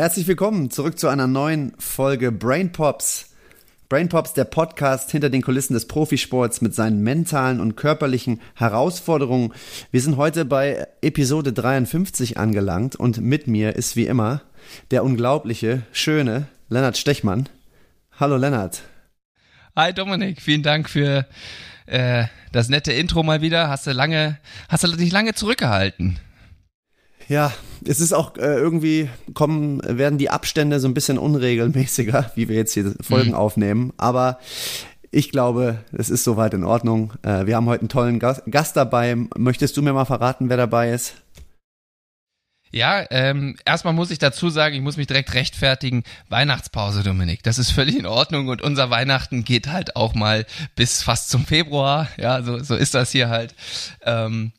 Herzlich willkommen zurück zu einer neuen Folge Brain Pops. Brain Pops, der Podcast hinter den Kulissen des Profisports mit seinen mentalen und körperlichen Herausforderungen. Wir sind heute bei Episode 53 angelangt und mit mir ist wie immer der unglaubliche, schöne Lennart Stechmann. Hallo Lennart. Hi Dominik, vielen Dank für äh, das nette Intro mal wieder. Hast du lange, hast du dich lange zurückgehalten? Ja, es ist auch äh, irgendwie kommen, werden die Abstände so ein bisschen unregelmäßiger, wie wir jetzt hier Folgen mhm. aufnehmen. Aber ich glaube, es ist soweit in Ordnung. Äh, wir haben heute einen tollen Gast, Gast dabei. Möchtest du mir mal verraten, wer dabei ist? Ja, ähm, erstmal muss ich dazu sagen, ich muss mich direkt rechtfertigen. Weihnachtspause, Dominik. Das ist völlig in Ordnung und unser Weihnachten geht halt auch mal bis fast zum Februar. Ja, so, so ist das hier halt. Ähm,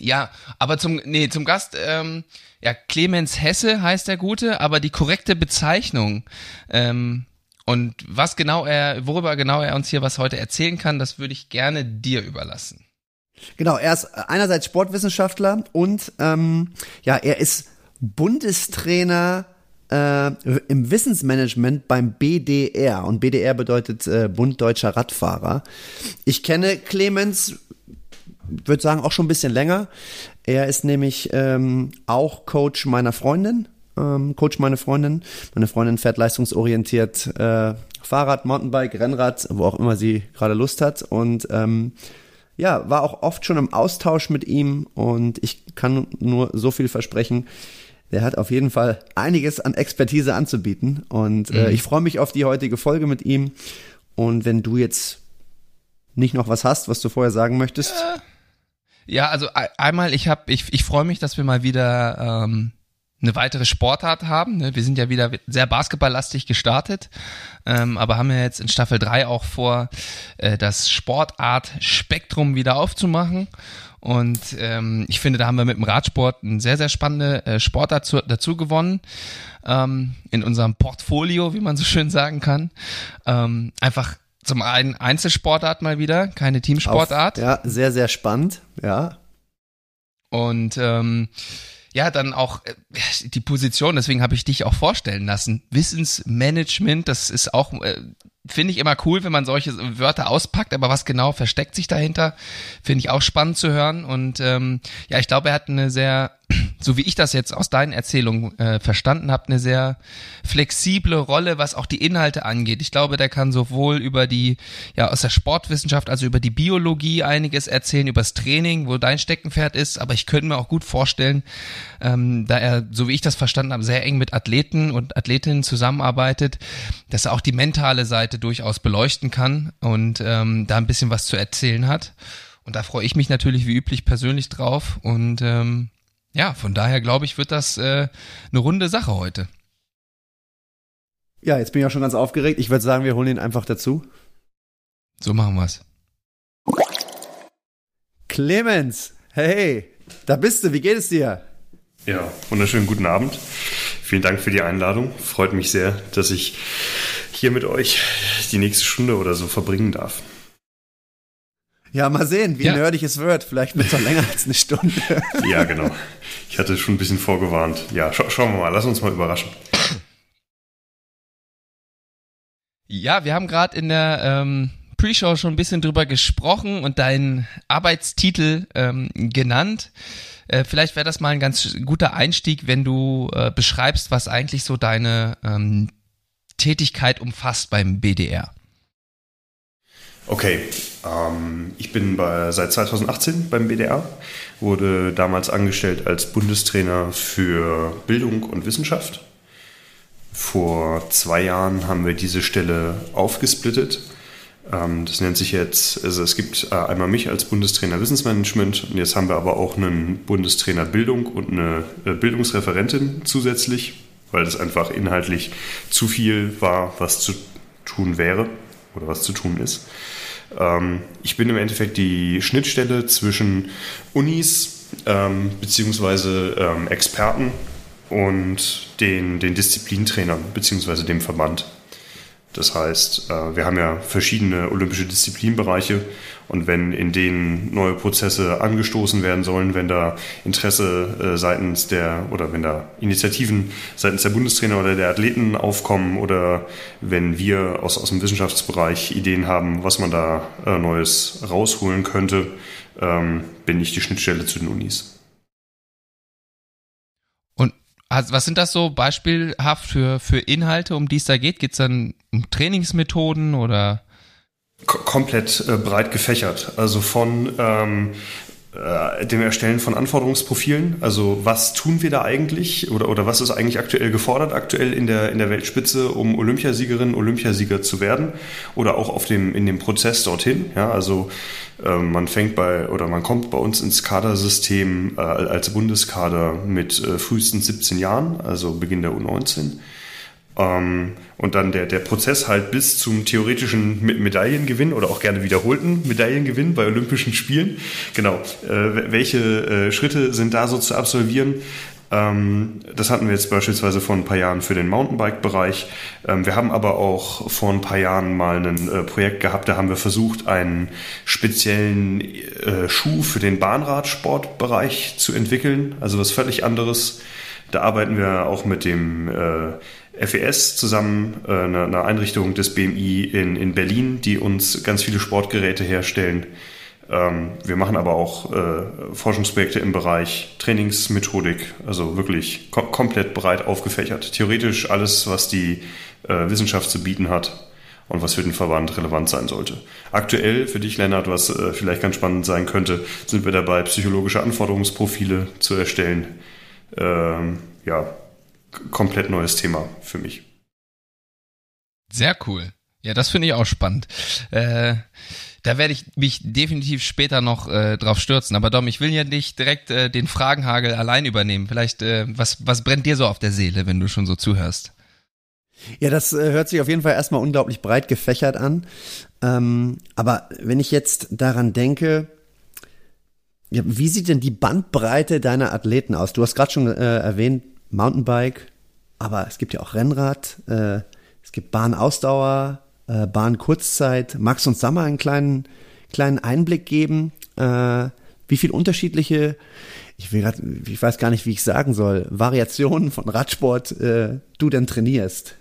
ja, aber zum, nee, zum Gast, ähm, ja, Clemens Hesse heißt der Gute, aber die korrekte Bezeichnung, ähm, und was genau er, worüber genau er uns hier was heute erzählen kann, das würde ich gerne dir überlassen. Genau, er ist einerseits Sportwissenschaftler und ähm, ja, er ist Bundestrainer äh, im Wissensmanagement beim BDR und BDR bedeutet äh, Bund Deutscher Radfahrer. Ich kenne Clemens würde sagen, auch schon ein bisschen länger. Er ist nämlich ähm, auch Coach meiner Freundin. Ähm, Coach meiner Freundin. Meine Freundin fährt leistungsorientiert äh, Fahrrad, Mountainbike, Rennrad, wo auch immer sie gerade Lust hat. Und ähm, ja, war auch oft schon im Austausch mit ihm und ich kann nur so viel versprechen. Der hat auf jeden Fall einiges an Expertise anzubieten und äh, mhm. ich freue mich auf die heutige Folge mit ihm. Und wenn du jetzt nicht noch was hast, was du vorher sagen möchtest. Ja ja, also einmal, ich habe, ich, ich freue mich, dass wir mal wieder ähm, eine weitere Sportart haben. Ne? Wir sind ja wieder sehr basketballlastig gestartet, ähm, aber haben ja jetzt in Staffel 3 auch vor, äh, das Sportart-Spektrum wieder aufzumachen. Und ähm, ich finde, da haben wir mit dem Radsport eine sehr, sehr spannende äh, Sportart zu, dazu gewonnen. Ähm, in unserem Portfolio, wie man so schön sagen kann. Ähm, einfach zum einen Einzelsportart mal wieder, keine Teamsportart. Auf, ja, sehr, sehr spannend, ja. Und ähm, ja, dann auch äh, die Position, deswegen habe ich dich auch vorstellen lassen. Wissensmanagement, das ist auch, äh, finde ich immer cool, wenn man solche Wörter auspackt, aber was genau versteckt sich dahinter, finde ich auch spannend zu hören. Und ähm, ja, ich glaube, er hat eine sehr so wie ich das jetzt aus deinen Erzählungen äh, verstanden habe, eine sehr flexible Rolle, was auch die Inhalte angeht. Ich glaube, der kann sowohl über die, ja, aus der Sportwissenschaft, also über die Biologie einiges erzählen, übers Training, wo dein Steckenpferd ist, aber ich könnte mir auch gut vorstellen, ähm, da er, so wie ich das verstanden habe, sehr eng mit Athleten und Athletinnen zusammenarbeitet, dass er auch die mentale Seite durchaus beleuchten kann und ähm, da ein bisschen was zu erzählen hat. Und da freue ich mich natürlich wie üblich persönlich drauf und ähm, ja, von daher glaube ich, wird das äh, eine runde Sache heute. Ja, jetzt bin ich auch schon ganz aufgeregt. Ich würde sagen, wir holen ihn einfach dazu. So machen wir's. Clemens, hey, da bist du. Wie geht es dir? Ja, wunderschönen guten Abend. Vielen Dank für die Einladung. Freut mich sehr, dass ich hier mit euch die nächste Stunde oder so verbringen darf. Ja, mal sehen, wie ja. nerdig es wird. Vielleicht wird es noch länger als eine Stunde. ja, genau. Ich hatte schon ein bisschen vorgewarnt. Ja, scha schauen wir mal. Lass uns mal überraschen. Ja, wir haben gerade in der ähm, Pre-Show schon ein bisschen drüber gesprochen und deinen Arbeitstitel ähm, genannt. Äh, vielleicht wäre das mal ein ganz guter Einstieg, wenn du äh, beschreibst, was eigentlich so deine ähm, Tätigkeit umfasst beim BDR. Okay, ähm, ich bin bei, seit 2018 beim BDR, wurde damals angestellt als Bundestrainer für Bildung und Wissenschaft. Vor zwei Jahren haben wir diese Stelle aufgesplittet. Ähm, das nennt sich jetzt, also es gibt äh, einmal mich als Bundestrainer Wissensmanagement und jetzt haben wir aber auch einen Bundestrainer Bildung und eine äh, Bildungsreferentin zusätzlich, weil das einfach inhaltlich zu viel war, was zu tun wäre oder was zu tun ist. Ähm, ich bin im Endeffekt die Schnittstelle zwischen Unis ähm, beziehungsweise ähm, Experten und den, den Disziplintrainern beziehungsweise dem Verband. Das heißt, äh, wir haben ja verschiedene olympische Disziplinbereiche und wenn in denen neue Prozesse angestoßen werden sollen, wenn da Interesse äh, seitens der oder wenn da Initiativen seitens der Bundestrainer oder der Athleten aufkommen oder wenn wir aus, aus dem Wissenschaftsbereich Ideen haben, was man da äh, Neues rausholen könnte, ähm, bin ich die Schnittstelle zu den Unis. Also was sind das so beispielhaft für, für Inhalte, um die es da geht? Geht es dann um Trainingsmethoden oder? komplett äh, breit gefächert. Also von ähm, äh, dem Erstellen von Anforderungsprofilen. Also was tun wir da eigentlich oder, oder was ist eigentlich aktuell gefordert, aktuell in der, in der Weltspitze, um Olympiasiegerin, Olympiasieger zu werden oder auch auf dem, in dem Prozess dorthin. Ja, also äh, man fängt bei oder man kommt bei uns ins Kadersystem äh, als Bundeskader mit äh, frühestens 17 Jahren, also Beginn der U19. Ähm, und dann der, der Prozess halt bis zum theoretischen Medaillengewinn oder auch gerne wiederholten Medaillengewinn bei Olympischen Spielen. Genau. Äh, welche äh, Schritte sind da so zu absolvieren? Ähm, das hatten wir jetzt beispielsweise vor ein paar Jahren für den Mountainbike-Bereich. Ähm, wir haben aber auch vor ein paar Jahren mal ein äh, Projekt gehabt, da haben wir versucht, einen speziellen äh, Schuh für den Bahnradsportbereich zu entwickeln. Also was völlig anderes. Da arbeiten wir auch mit dem äh, FES zusammen, äh, eine, Einrichtung des BMI in, in Berlin, die uns ganz viele Sportgeräte herstellen. Ähm, wir machen aber auch äh, Forschungsprojekte im Bereich Trainingsmethodik, also wirklich kom komplett breit aufgefächert. Theoretisch alles, was die äh, Wissenschaft zu bieten hat und was für den Verband relevant sein sollte. Aktuell für dich, Lennart, was vielleicht ganz spannend sein könnte, sind wir dabei, psychologische Anforderungsprofile zu erstellen. Ähm, ja, komplett neues Thema für mich. Sehr cool. Ja, das finde ich auch spannend. Äh, da werde ich mich definitiv später noch äh, drauf stürzen. Aber Dom, ich will ja nicht direkt äh, den Fragenhagel allein übernehmen. Vielleicht, äh, was, was brennt dir so auf der Seele, wenn du schon so zuhörst? Ja, das äh, hört sich auf jeden Fall erstmal unglaublich breit gefächert an. Ähm, aber wenn ich jetzt daran denke, ja, wie sieht denn die Bandbreite deiner Athleten aus? Du hast gerade schon äh, erwähnt, Mountainbike, aber es gibt ja auch Rennrad, äh, es gibt Bahnausdauer, äh, Bahnkurzzeit. Magst du uns da mal einen kleinen, kleinen Einblick geben, äh, wie viel unterschiedliche, ich, will grad, ich weiß gar nicht, wie ich sagen soll, Variationen von Radsport äh, du denn trainierst?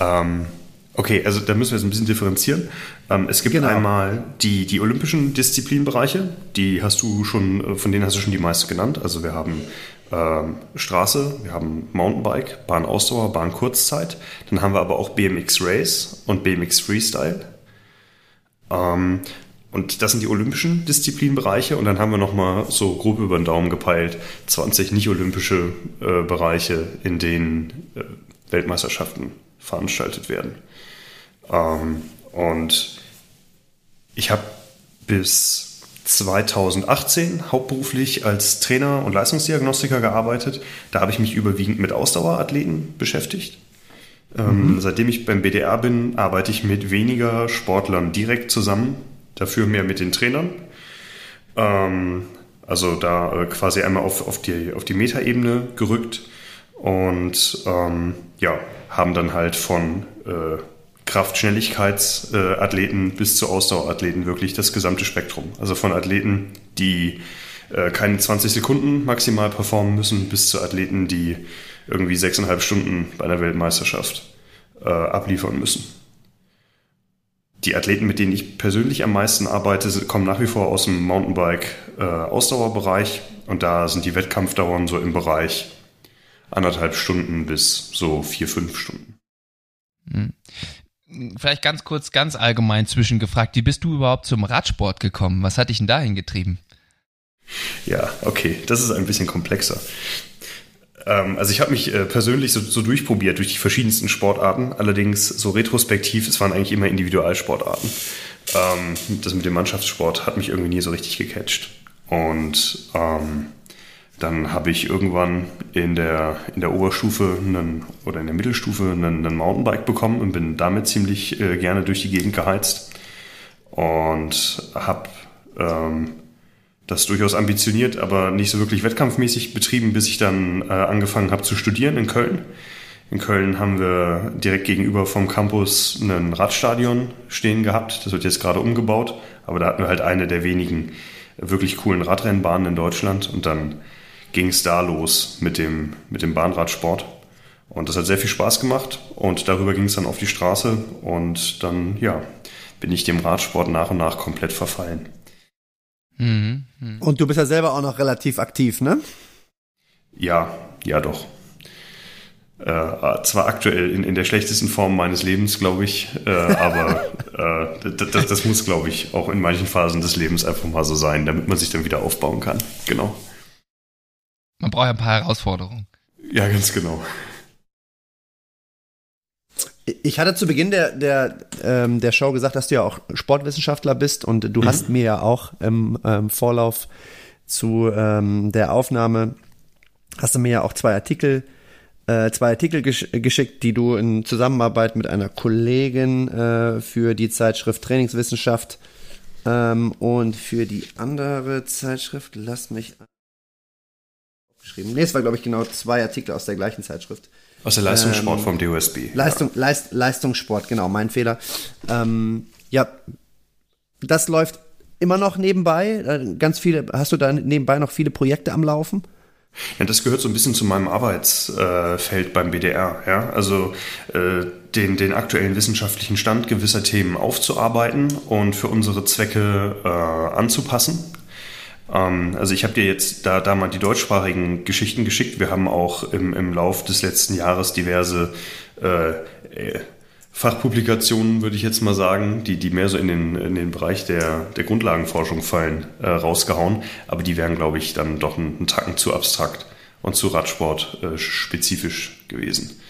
Ähm, okay, also da müssen wir jetzt ein bisschen differenzieren. Ähm, es gibt genau. einmal die, die olympischen Disziplinbereiche, die hast du schon, äh, von denen hast du schon die meiste genannt. Also wir haben ähm, Straße, wir haben Mountainbike, Bahnausdauer, Bahnkurzzeit. Dann haben wir aber auch BMX Race und BMX Freestyle. Ähm, und das sind die olympischen Disziplinbereiche. Und dann haben wir nochmal so grob über den Daumen gepeilt 20 nicht-olympische äh, Bereiche, in denen äh, Weltmeisterschaften veranstaltet werden. Ähm, und ich habe bis 2018 hauptberuflich als Trainer und Leistungsdiagnostiker gearbeitet. Da habe ich mich überwiegend mit Ausdauerathleten beschäftigt. Ähm, mhm. seitdem ich beim BDR bin, arbeite ich mit weniger Sportlern direkt zusammen, dafür mehr mit den Trainern. Ähm, also da äh, quasi einmal auf, auf die, auf die Metaebene gerückt und ähm, ja, haben dann halt von äh, Kraft-Schnelligkeitsathleten bis zu Ausdauerathleten wirklich das gesamte Spektrum. Also von Athleten, die äh, keine 20 Sekunden maximal performen müssen, bis zu Athleten, die irgendwie sechseinhalb Stunden bei einer Weltmeisterschaft äh, abliefern müssen. Die Athleten, mit denen ich persönlich am meisten arbeite, kommen nach wie vor aus dem Mountainbike-Ausdauerbereich äh, und da sind die Wettkampfdauern so im Bereich anderthalb Stunden bis so vier, fünf Stunden. Vielleicht ganz kurz, ganz allgemein zwischengefragt, wie bist du überhaupt zum Radsport gekommen? Was hat dich denn dahin getrieben? Ja, okay, das ist ein bisschen komplexer. Ähm, also ich habe mich äh, persönlich so, so, durchprobiert durch die verschiedensten Sportarten, allerdings so retrospektiv, es waren eigentlich immer Individualsportarten. Ähm, das mit dem Mannschaftssport hat mich irgendwie nie so richtig gecatcht. Und ähm, dann habe ich irgendwann in der, in der Oberstufe einen, oder in der Mittelstufe einen, einen Mountainbike bekommen und bin damit ziemlich äh, gerne durch die Gegend geheizt und habe ähm, das durchaus ambitioniert, aber nicht so wirklich wettkampfmäßig betrieben, bis ich dann äh, angefangen habe zu studieren in Köln In Köln haben wir direkt gegenüber vom Campus ein Radstadion stehen gehabt. Das wird jetzt gerade umgebaut, aber da hatten wir halt eine der wenigen wirklich coolen Radrennbahnen in Deutschland und dann ging es da los mit dem, mit dem Bahnradsport. Und das hat sehr viel Spaß gemacht und darüber ging es dann auf die Straße und dann, ja, bin ich dem Radsport nach und nach komplett verfallen. Mhm. Mhm. Und du bist ja selber auch noch relativ aktiv, ne? Ja, ja doch. Äh, zwar aktuell in, in der schlechtesten Form meines Lebens, glaube ich, äh, aber äh, das, das muss, glaube ich, auch in manchen Phasen des Lebens einfach mal so sein, damit man sich dann wieder aufbauen kann. Genau. Man braucht ja ein paar Herausforderungen. Ja, ganz genau. Ich hatte zu Beginn der, der, ähm, der Show gesagt, dass du ja auch Sportwissenschaftler bist und du mhm. hast mir ja auch im ähm, Vorlauf zu ähm, der Aufnahme, hast du mir ja auch zwei Artikel, äh, zwei Artikel gesch geschickt, die du in Zusammenarbeit mit einer Kollegin äh, für die Zeitschrift Trainingswissenschaft ähm, und für die andere Zeitschrift, lass mich geschrieben. Nee, es war, glaube ich, genau zwei Artikel aus der gleichen Zeitschrift aus der Leistungssport ähm, vom DOSB. Leistung, ja. Leist, Leistungssport, genau, mein Fehler. Ähm, ja, das läuft immer noch nebenbei. Äh, ganz viele, hast du da nebenbei noch viele Projekte am Laufen? Ja, das gehört so ein bisschen zu meinem Arbeitsfeld beim BDR. Ja? Also äh, den, den aktuellen wissenschaftlichen Stand gewisser Themen aufzuarbeiten und für unsere Zwecke äh, anzupassen. Ähm, also ich habe dir jetzt da, da mal die deutschsprachigen Geschichten geschickt. Wir haben auch im, im Lauf des letzten Jahres diverse äh, äh, Fachpublikationen, würde ich jetzt mal sagen, die, die mehr so in den, in den Bereich der, der Grundlagenforschung fallen, äh, rausgehauen. Aber die wären, glaube ich, dann doch einen, einen Tacken zu abstrakt und zu Radsport äh, spezifisch gewesen.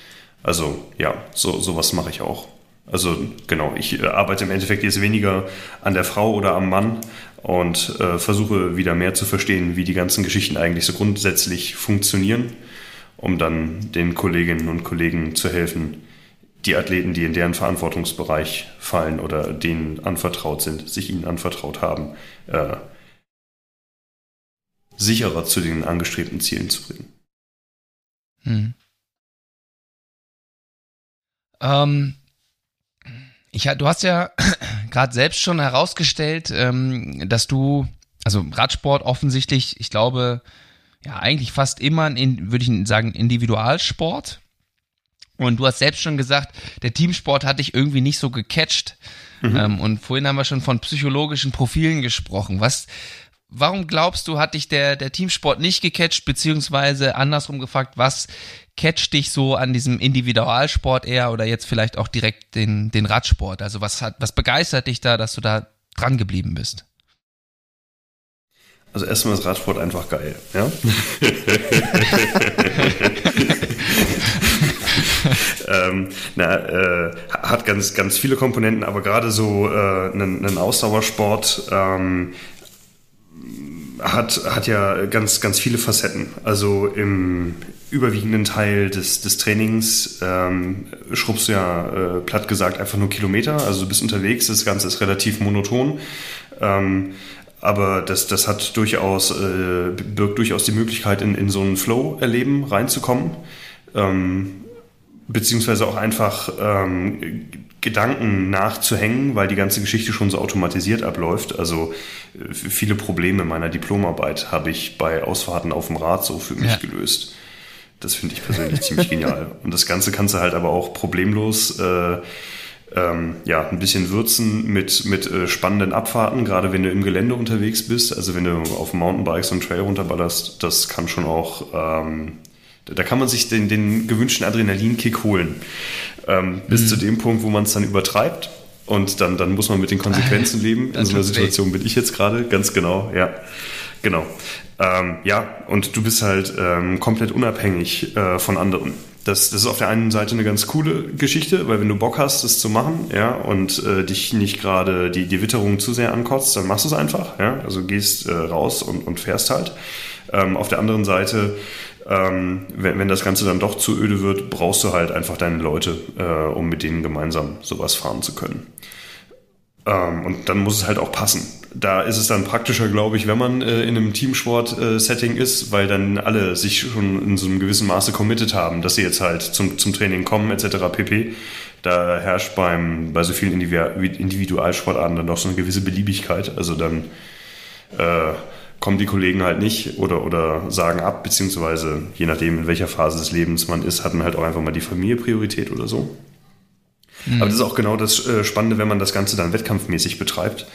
Also ja, so sowas mache ich auch. Also genau, ich äh, arbeite im Endeffekt jetzt weniger an der Frau oder am Mann, und äh, versuche wieder mehr zu verstehen, wie die ganzen Geschichten eigentlich so grundsätzlich funktionieren, um dann den Kolleginnen und Kollegen zu helfen, die Athleten, die in deren Verantwortungsbereich fallen oder denen anvertraut sind, sich ihnen anvertraut haben, äh, sicherer zu den angestrebten Zielen zu bringen. Hm. Ähm, ich, du hast ja gerade selbst schon herausgestellt, ähm, dass du, also Radsport offensichtlich, ich glaube, ja, eigentlich fast immer, ein, würde ich sagen, Individualsport. Und du hast selbst schon gesagt, der Teamsport hat dich irgendwie nicht so gecatcht. Mhm. Ähm, und vorhin haben wir schon von psychologischen Profilen gesprochen. Was, warum glaubst du, hat dich der, der Teamsport nicht gecatcht, beziehungsweise andersrum gefragt, was catcht dich so an diesem Individualsport eher oder jetzt vielleicht auch direkt den, den Radsport? Also was hat, was begeistert dich da, dass du da dran geblieben bist? Also erstmal ist Radsport einfach geil, ja. ähm, na, äh, hat ganz, ganz viele Komponenten, aber gerade so äh, einen, einen Ausdauersport ähm, hat, hat ja ganz, ganz viele Facetten. Also im überwiegenden Teil des, des Trainings ähm, schrubbst du ja, äh, platt gesagt, einfach nur Kilometer. Also du bist unterwegs, das Ganze ist relativ monoton. Ähm, aber das, das hat durchaus, äh, birgt durchaus die Möglichkeit, in, in so ein Flow-Erleben reinzukommen. Ähm, beziehungsweise auch einfach ähm, Gedanken nachzuhängen, weil die ganze Geschichte schon so automatisiert abläuft. Also äh, viele Probleme meiner Diplomarbeit habe ich bei Ausfahrten auf dem Rad so für mich ja. gelöst. Das finde ich persönlich ziemlich genial. Und das Ganze kannst du halt aber auch problemlos äh, ähm, ja, ein bisschen würzen mit, mit äh, spannenden Abfahrten, gerade wenn du im Gelände unterwegs bist. Also wenn du auf Mountainbikes und Trail runterballerst, das kann schon auch, ähm, da kann man sich den, den gewünschten Adrenalinkick holen. Ähm, bis mhm. zu dem Punkt, wo man es dann übertreibt. Und dann, dann muss man mit den Konsequenzen leben. In so einer Situation weh. bin ich jetzt gerade, ganz genau, ja. Genau. Ähm, ja, und du bist halt ähm, komplett unabhängig äh, von anderen. Das, das ist auf der einen Seite eine ganz coole Geschichte, weil wenn du Bock hast, das zu machen, ja, und äh, dich nicht gerade die, die Witterung zu sehr ankotzt, dann machst du es einfach, ja. Also gehst äh, raus und, und fährst halt. Ähm, auf der anderen Seite, ähm, wenn, wenn das Ganze dann doch zu öde wird, brauchst du halt einfach deine Leute, äh, um mit denen gemeinsam sowas fahren zu können. Ähm, und dann muss es halt auch passen. Da ist es dann praktischer, glaube ich, wenn man äh, in einem Teamsport-Setting äh, ist, weil dann alle sich schon in so einem gewissen Maße committed haben, dass sie jetzt halt zum, zum Training kommen etc. pp. Da herrscht beim, bei so vielen Individualsportarten dann doch so eine gewisse Beliebigkeit. Also dann äh, kommen die Kollegen halt nicht oder, oder sagen ab, beziehungsweise je nachdem, in welcher Phase des Lebens man ist, hat man halt auch einfach mal die Familie Priorität oder so. Mhm. Aber das ist auch genau das äh, Spannende, wenn man das Ganze dann wettkampfmäßig betreibt.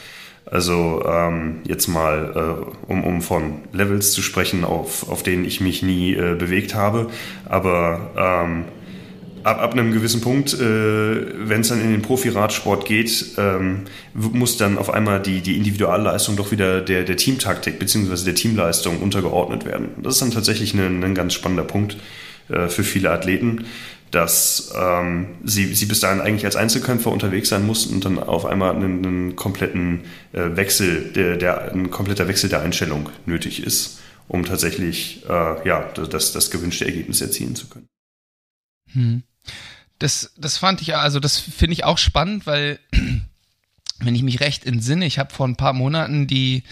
Also ähm, jetzt mal, äh, um, um von Levels zu sprechen, auf, auf denen ich mich nie äh, bewegt habe. Aber ähm, ab, ab einem gewissen Punkt, äh, wenn es dann in den Profi-Radsport geht, ähm, muss dann auf einmal die, die Individualleistung doch wieder der, der Teamtaktik bzw. der Teamleistung untergeordnet werden. Das ist dann tatsächlich ein, ein ganz spannender Punkt äh, für viele Athleten dass ähm, sie, sie bis dahin eigentlich als Einzelkämpfer unterwegs sein mussten und dann auf einmal einen, einen kompletten äh, Wechsel, der, der, ein kompletter Wechsel der Einstellung nötig ist, um tatsächlich äh, ja, das, das gewünschte Ergebnis erzielen zu können. Hm. Das, das fand ich, also das finde ich auch spannend, weil wenn ich mich recht entsinne, ich habe vor ein paar Monaten die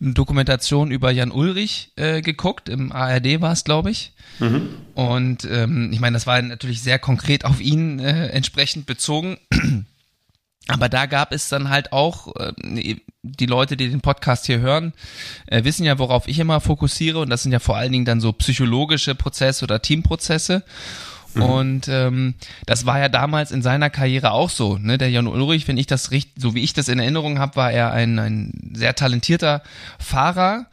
Dokumentation über Jan Ulrich äh, geguckt, im ARD war es, glaube ich. Mhm. Und ähm, ich meine, das war natürlich sehr konkret auf ihn äh, entsprechend bezogen. Aber da gab es dann halt auch, äh, die Leute, die den Podcast hier hören, äh, wissen ja, worauf ich immer fokussiere. Und das sind ja vor allen Dingen dann so psychologische Prozesse oder Teamprozesse. Mhm. Und ähm, das war ja damals in seiner Karriere auch so. Ne? Der Jan Ulrich, wenn ich das richtig, so wie ich das in Erinnerung habe, war er ein, ein sehr talentierter Fahrer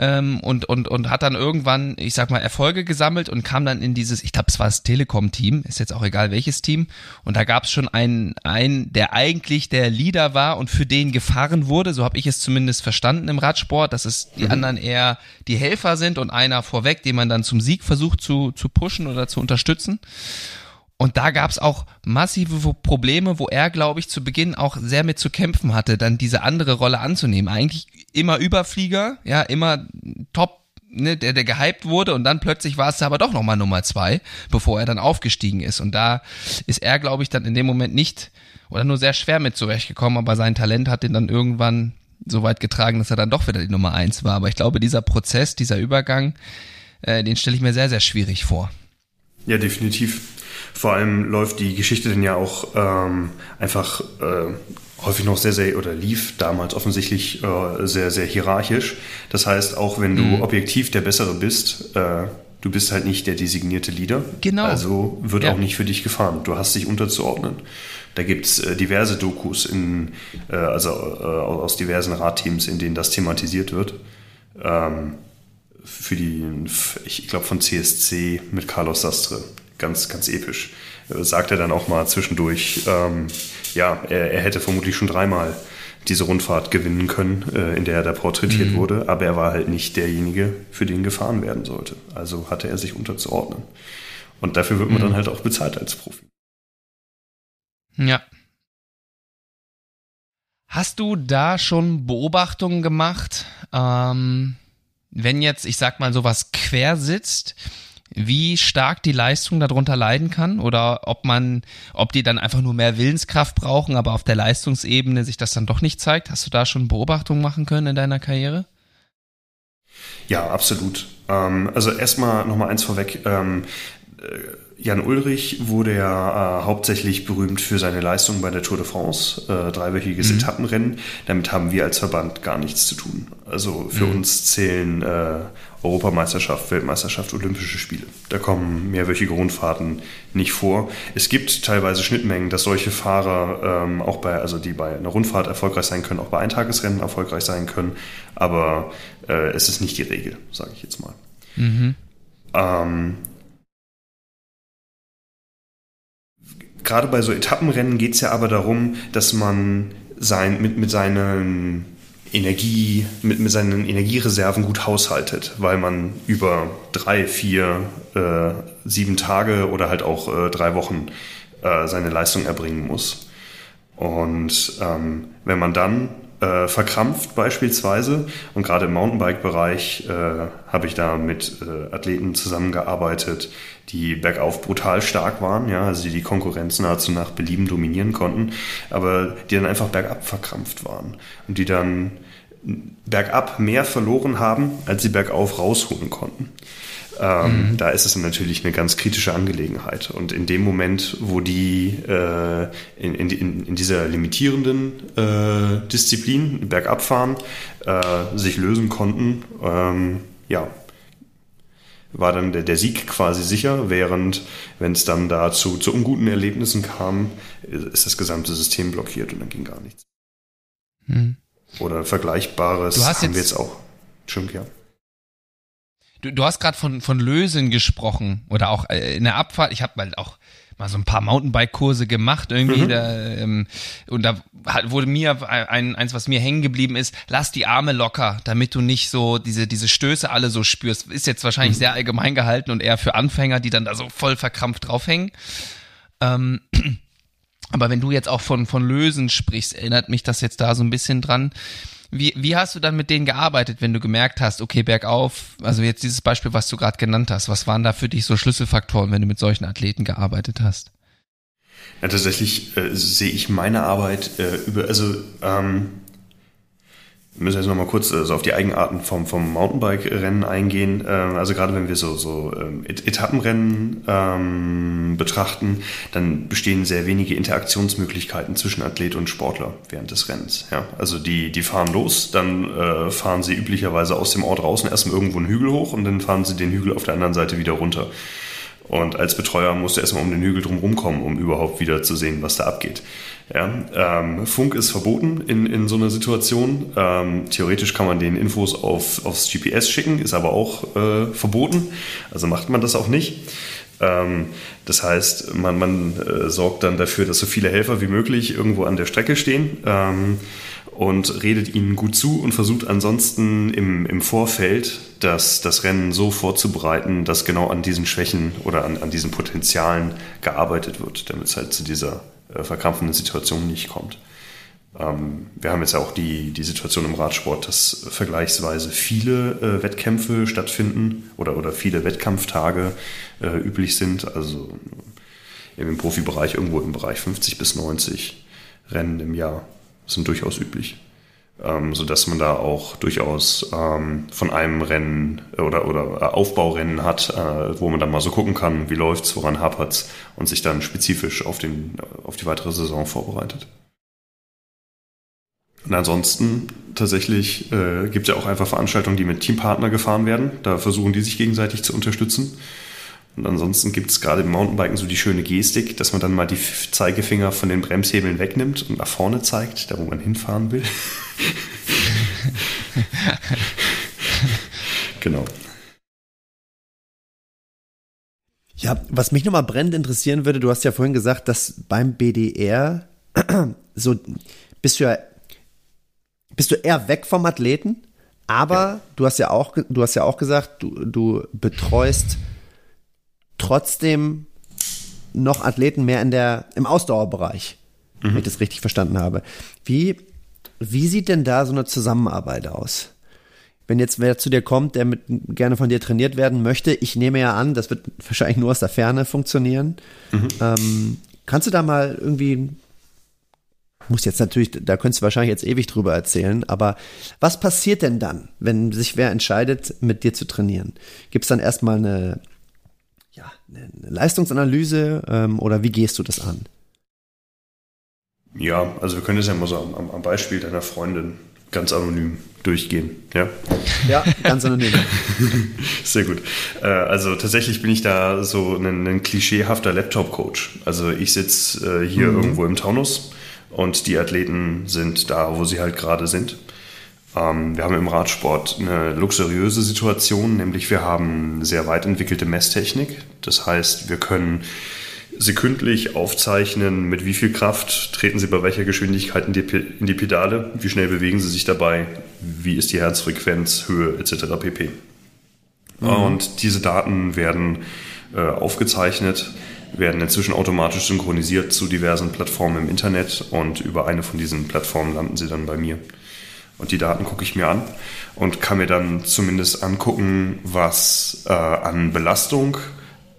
ähm, und, und, und hat dann irgendwann, ich sag mal, Erfolge gesammelt und kam dann in dieses, ich glaube, es war das Telekom-Team, ist jetzt auch egal welches Team. Und da gab es schon einen, einen, der eigentlich der Leader war und für den gefahren wurde, so habe ich es zumindest verstanden im Radsport, dass es die mhm. anderen eher die Helfer sind und einer vorweg, den man dann zum Sieg versucht zu, zu pushen oder zu unterstützen. Und da gab es auch massive Probleme, wo er, glaube ich, zu Beginn auch sehr mit zu kämpfen hatte, dann diese andere Rolle anzunehmen. Eigentlich immer Überflieger, ja, immer top, ne, der, der gehypt wurde und dann plötzlich war es aber doch nochmal Nummer zwei, bevor er dann aufgestiegen ist. Und da ist er, glaube ich, dann in dem Moment nicht oder nur sehr schwer mit zurechtgekommen, aber sein Talent hat ihn dann irgendwann so weit getragen, dass er dann doch wieder die Nummer eins war. Aber ich glaube, dieser Prozess, dieser Übergang, äh, den stelle ich mir sehr, sehr schwierig vor. Ja, definitiv. Vor allem läuft die Geschichte dann ja auch ähm, einfach äh, häufig noch sehr, sehr, oder lief damals offensichtlich äh, sehr, sehr hierarchisch. Das heißt, auch wenn du mhm. objektiv der Bessere bist, äh, du bist halt nicht der designierte Leader. Genau. Also wird ja. auch nicht für dich gefahren. Du hast dich unterzuordnen. Da gibt's äh, diverse Dokus in, äh, also äh, aus diversen Radteams, in denen das thematisiert wird. Ähm, für die, ich glaube von CSC mit Carlos Sastre ganz, ganz episch. Äh, sagt er dann auch mal zwischendurch, ähm, ja, er, er, hätte vermutlich schon dreimal diese Rundfahrt gewinnen können, äh, in der er da porträtiert mhm. wurde, aber er war halt nicht derjenige, für den gefahren werden sollte. Also hatte er sich unterzuordnen. Und dafür wird man mhm. dann halt auch bezahlt als Profi. Ja. Hast du da schon Beobachtungen gemacht, ähm, wenn jetzt, ich sag mal, sowas quer sitzt, wie stark die Leistung darunter leiden kann oder ob man, ob die dann einfach nur mehr Willenskraft brauchen, aber auf der Leistungsebene sich das dann doch nicht zeigt. Hast du da schon Beobachtungen machen können in deiner Karriere? Ja, absolut. Ähm, also erstmal nochmal eins vorweg. Ähm, äh, Jan Ulrich wurde ja äh, hauptsächlich berühmt für seine Leistung bei der Tour de France, äh, dreiwöchiges mhm. Etappenrennen. Damit haben wir als Verband gar nichts zu tun. Also für mhm. uns zählen äh, Europameisterschaft, Weltmeisterschaft, Olympische Spiele. Da kommen mehrwöchige Rundfahrten nicht vor. Es gibt teilweise Schnittmengen, dass solche Fahrer ähm, auch bei, also die bei einer Rundfahrt erfolgreich sein können, auch bei Eintagesrennen erfolgreich sein können. Aber äh, es ist nicht die Regel, sage ich jetzt mal. Mhm. Ähm, gerade bei so Etappenrennen geht es ja aber darum, dass man sein, mit, mit seinen Energie, mit, mit seinen Energiereserven gut haushaltet, weil man über drei, vier, äh, sieben Tage oder halt auch äh, drei Wochen äh, seine Leistung erbringen muss. Und ähm, wenn man dann äh, verkrampft beispielsweise. Und gerade im Mountainbike-Bereich äh, habe ich da mit äh, Athleten zusammengearbeitet, die bergauf brutal stark waren, ja, also die die Konkurrenz nahezu nach Belieben dominieren konnten, aber die dann einfach bergab verkrampft waren und die dann bergab mehr verloren haben, als sie bergauf rausholen konnten. Ähm, mhm. Da ist es natürlich eine ganz kritische Angelegenheit. Und in dem Moment, wo die äh, in, in, in, dieser limitierenden äh, Disziplin bergab fahren, äh, sich lösen konnten, ähm, ja, war dann der, der Sieg quasi sicher, während wenn es dann da zu, unguten Erlebnissen kam, ist das gesamte System blockiert und dann ging gar nichts. Mhm. Oder Vergleichbares haben wir jetzt auch. Entschuldigung, ja. Du, du hast gerade von, von Lösen gesprochen oder auch äh, in der Abfahrt. Ich habe mal auch mal so ein paar Mountainbike-Kurse gemacht irgendwie. Mhm. Da, ähm, und da wurde mir ein, eins, was mir hängen geblieben ist, lass die Arme locker, damit du nicht so diese, diese Stöße alle so spürst. Ist jetzt wahrscheinlich mhm. sehr allgemein gehalten und eher für Anfänger, die dann da so voll verkrampft draufhängen. Ähm, aber wenn du jetzt auch von, von Lösen sprichst, erinnert mich das jetzt da so ein bisschen dran. Wie, wie hast du dann mit denen gearbeitet, wenn du gemerkt hast, okay, bergauf, also jetzt dieses Beispiel, was du gerade genannt hast, was waren da für dich so Schlüsselfaktoren, wenn du mit solchen Athleten gearbeitet hast? Ja, tatsächlich äh, sehe ich meine Arbeit äh, über, also ähm, wir müssen jetzt nochmal kurz also auf die Eigenarten vom, vom Mountainbike-Rennen eingehen. Ähm, also gerade wenn wir so, so ähm, Etappenrennen ähm, betrachten, dann bestehen sehr wenige Interaktionsmöglichkeiten zwischen Athlet und Sportler während des Rennens. Ja? Also die, die fahren los, dann äh, fahren sie üblicherweise aus dem Ort draußen erstmal irgendwo einen Hügel hoch und dann fahren sie den Hügel auf der anderen Seite wieder runter. Und als Betreuer musst du erstmal um den Hügel drum kommen, um überhaupt wieder zu sehen, was da abgeht. Ja, ähm, Funk ist verboten in, in so einer Situation. Ähm, theoretisch kann man den Infos auf, aufs GPS schicken, ist aber auch äh, verboten. Also macht man das auch nicht. Ähm, das heißt, man, man äh, sorgt dann dafür, dass so viele Helfer wie möglich irgendwo an der Strecke stehen. Ähm, und redet ihnen gut zu und versucht ansonsten im, im Vorfeld das, das Rennen so vorzubereiten, dass genau an diesen Schwächen oder an, an diesen Potenzialen gearbeitet wird, damit es halt zu dieser äh, verkrampfenden Situation nicht kommt. Ähm, wir haben jetzt auch die, die Situation im Radsport, dass vergleichsweise viele äh, Wettkämpfe stattfinden oder, oder viele Wettkampftage äh, üblich sind. Also im Profibereich irgendwo im Bereich 50 bis 90 Rennen im Jahr sind durchaus üblich. Ähm, sodass man da auch durchaus ähm, von einem Rennen oder, oder äh, Aufbaurennen hat, äh, wo man dann mal so gucken kann, wie läuft's, woran hapert's und sich dann spezifisch auf, den, auf die weitere Saison vorbereitet. Und ansonsten tatsächlich äh, gibt es ja auch einfach Veranstaltungen, die mit Teampartner gefahren werden. Da versuchen die sich gegenseitig zu unterstützen. Und ansonsten gibt es gerade im Mountainbiken so die schöne Gestik, dass man dann mal die Zeigefinger von den Bremshebeln wegnimmt und nach vorne zeigt, da wo man hinfahren will. genau. Ja, was mich nochmal brennend interessieren würde, du hast ja vorhin gesagt, dass beim BDR so bist du ja bist du eher weg vom Athleten, aber ja. du hast ja auch du hast ja auch gesagt, du, du betreust trotzdem noch Athleten mehr in der, im Ausdauerbereich, mhm. wenn ich das richtig verstanden habe. Wie, wie sieht denn da so eine Zusammenarbeit aus? Wenn jetzt wer zu dir kommt, der mit, gerne von dir trainiert werden möchte, ich nehme ja an, das wird wahrscheinlich nur aus der Ferne funktionieren. Mhm. Ähm, kannst du da mal irgendwie muss jetzt natürlich, da könntest du wahrscheinlich jetzt ewig drüber erzählen, aber was passiert denn dann, wenn sich wer entscheidet, mit dir zu trainieren? Gibt es dann erstmal eine Leistungsanalyse ähm, oder wie gehst du das an? Ja, also wir können das ja mal so am, am Beispiel deiner Freundin ganz anonym durchgehen. Ja, ja ganz anonym. Sehr gut. Äh, also tatsächlich bin ich da so ein, ein klischeehafter Laptop-Coach. Also ich sitze äh, hier mhm. irgendwo im Taunus und die Athleten sind da, wo sie halt gerade sind. Ähm, wir haben im Radsport eine luxuriöse Situation, nämlich wir haben sehr weit entwickelte Messtechnik. Das heißt, wir können sekündlich aufzeichnen, mit wie viel Kraft treten Sie bei welcher Geschwindigkeit in die, in die Pedale, wie schnell bewegen Sie sich dabei, wie ist die Herzfrequenz, Höhe etc. pp. Mhm. Und diese Daten werden äh, aufgezeichnet, werden inzwischen automatisch synchronisiert zu diversen Plattformen im Internet und über eine von diesen Plattformen landen sie dann bei mir. Und die Daten gucke ich mir an und kann mir dann zumindest angucken, was äh, an Belastung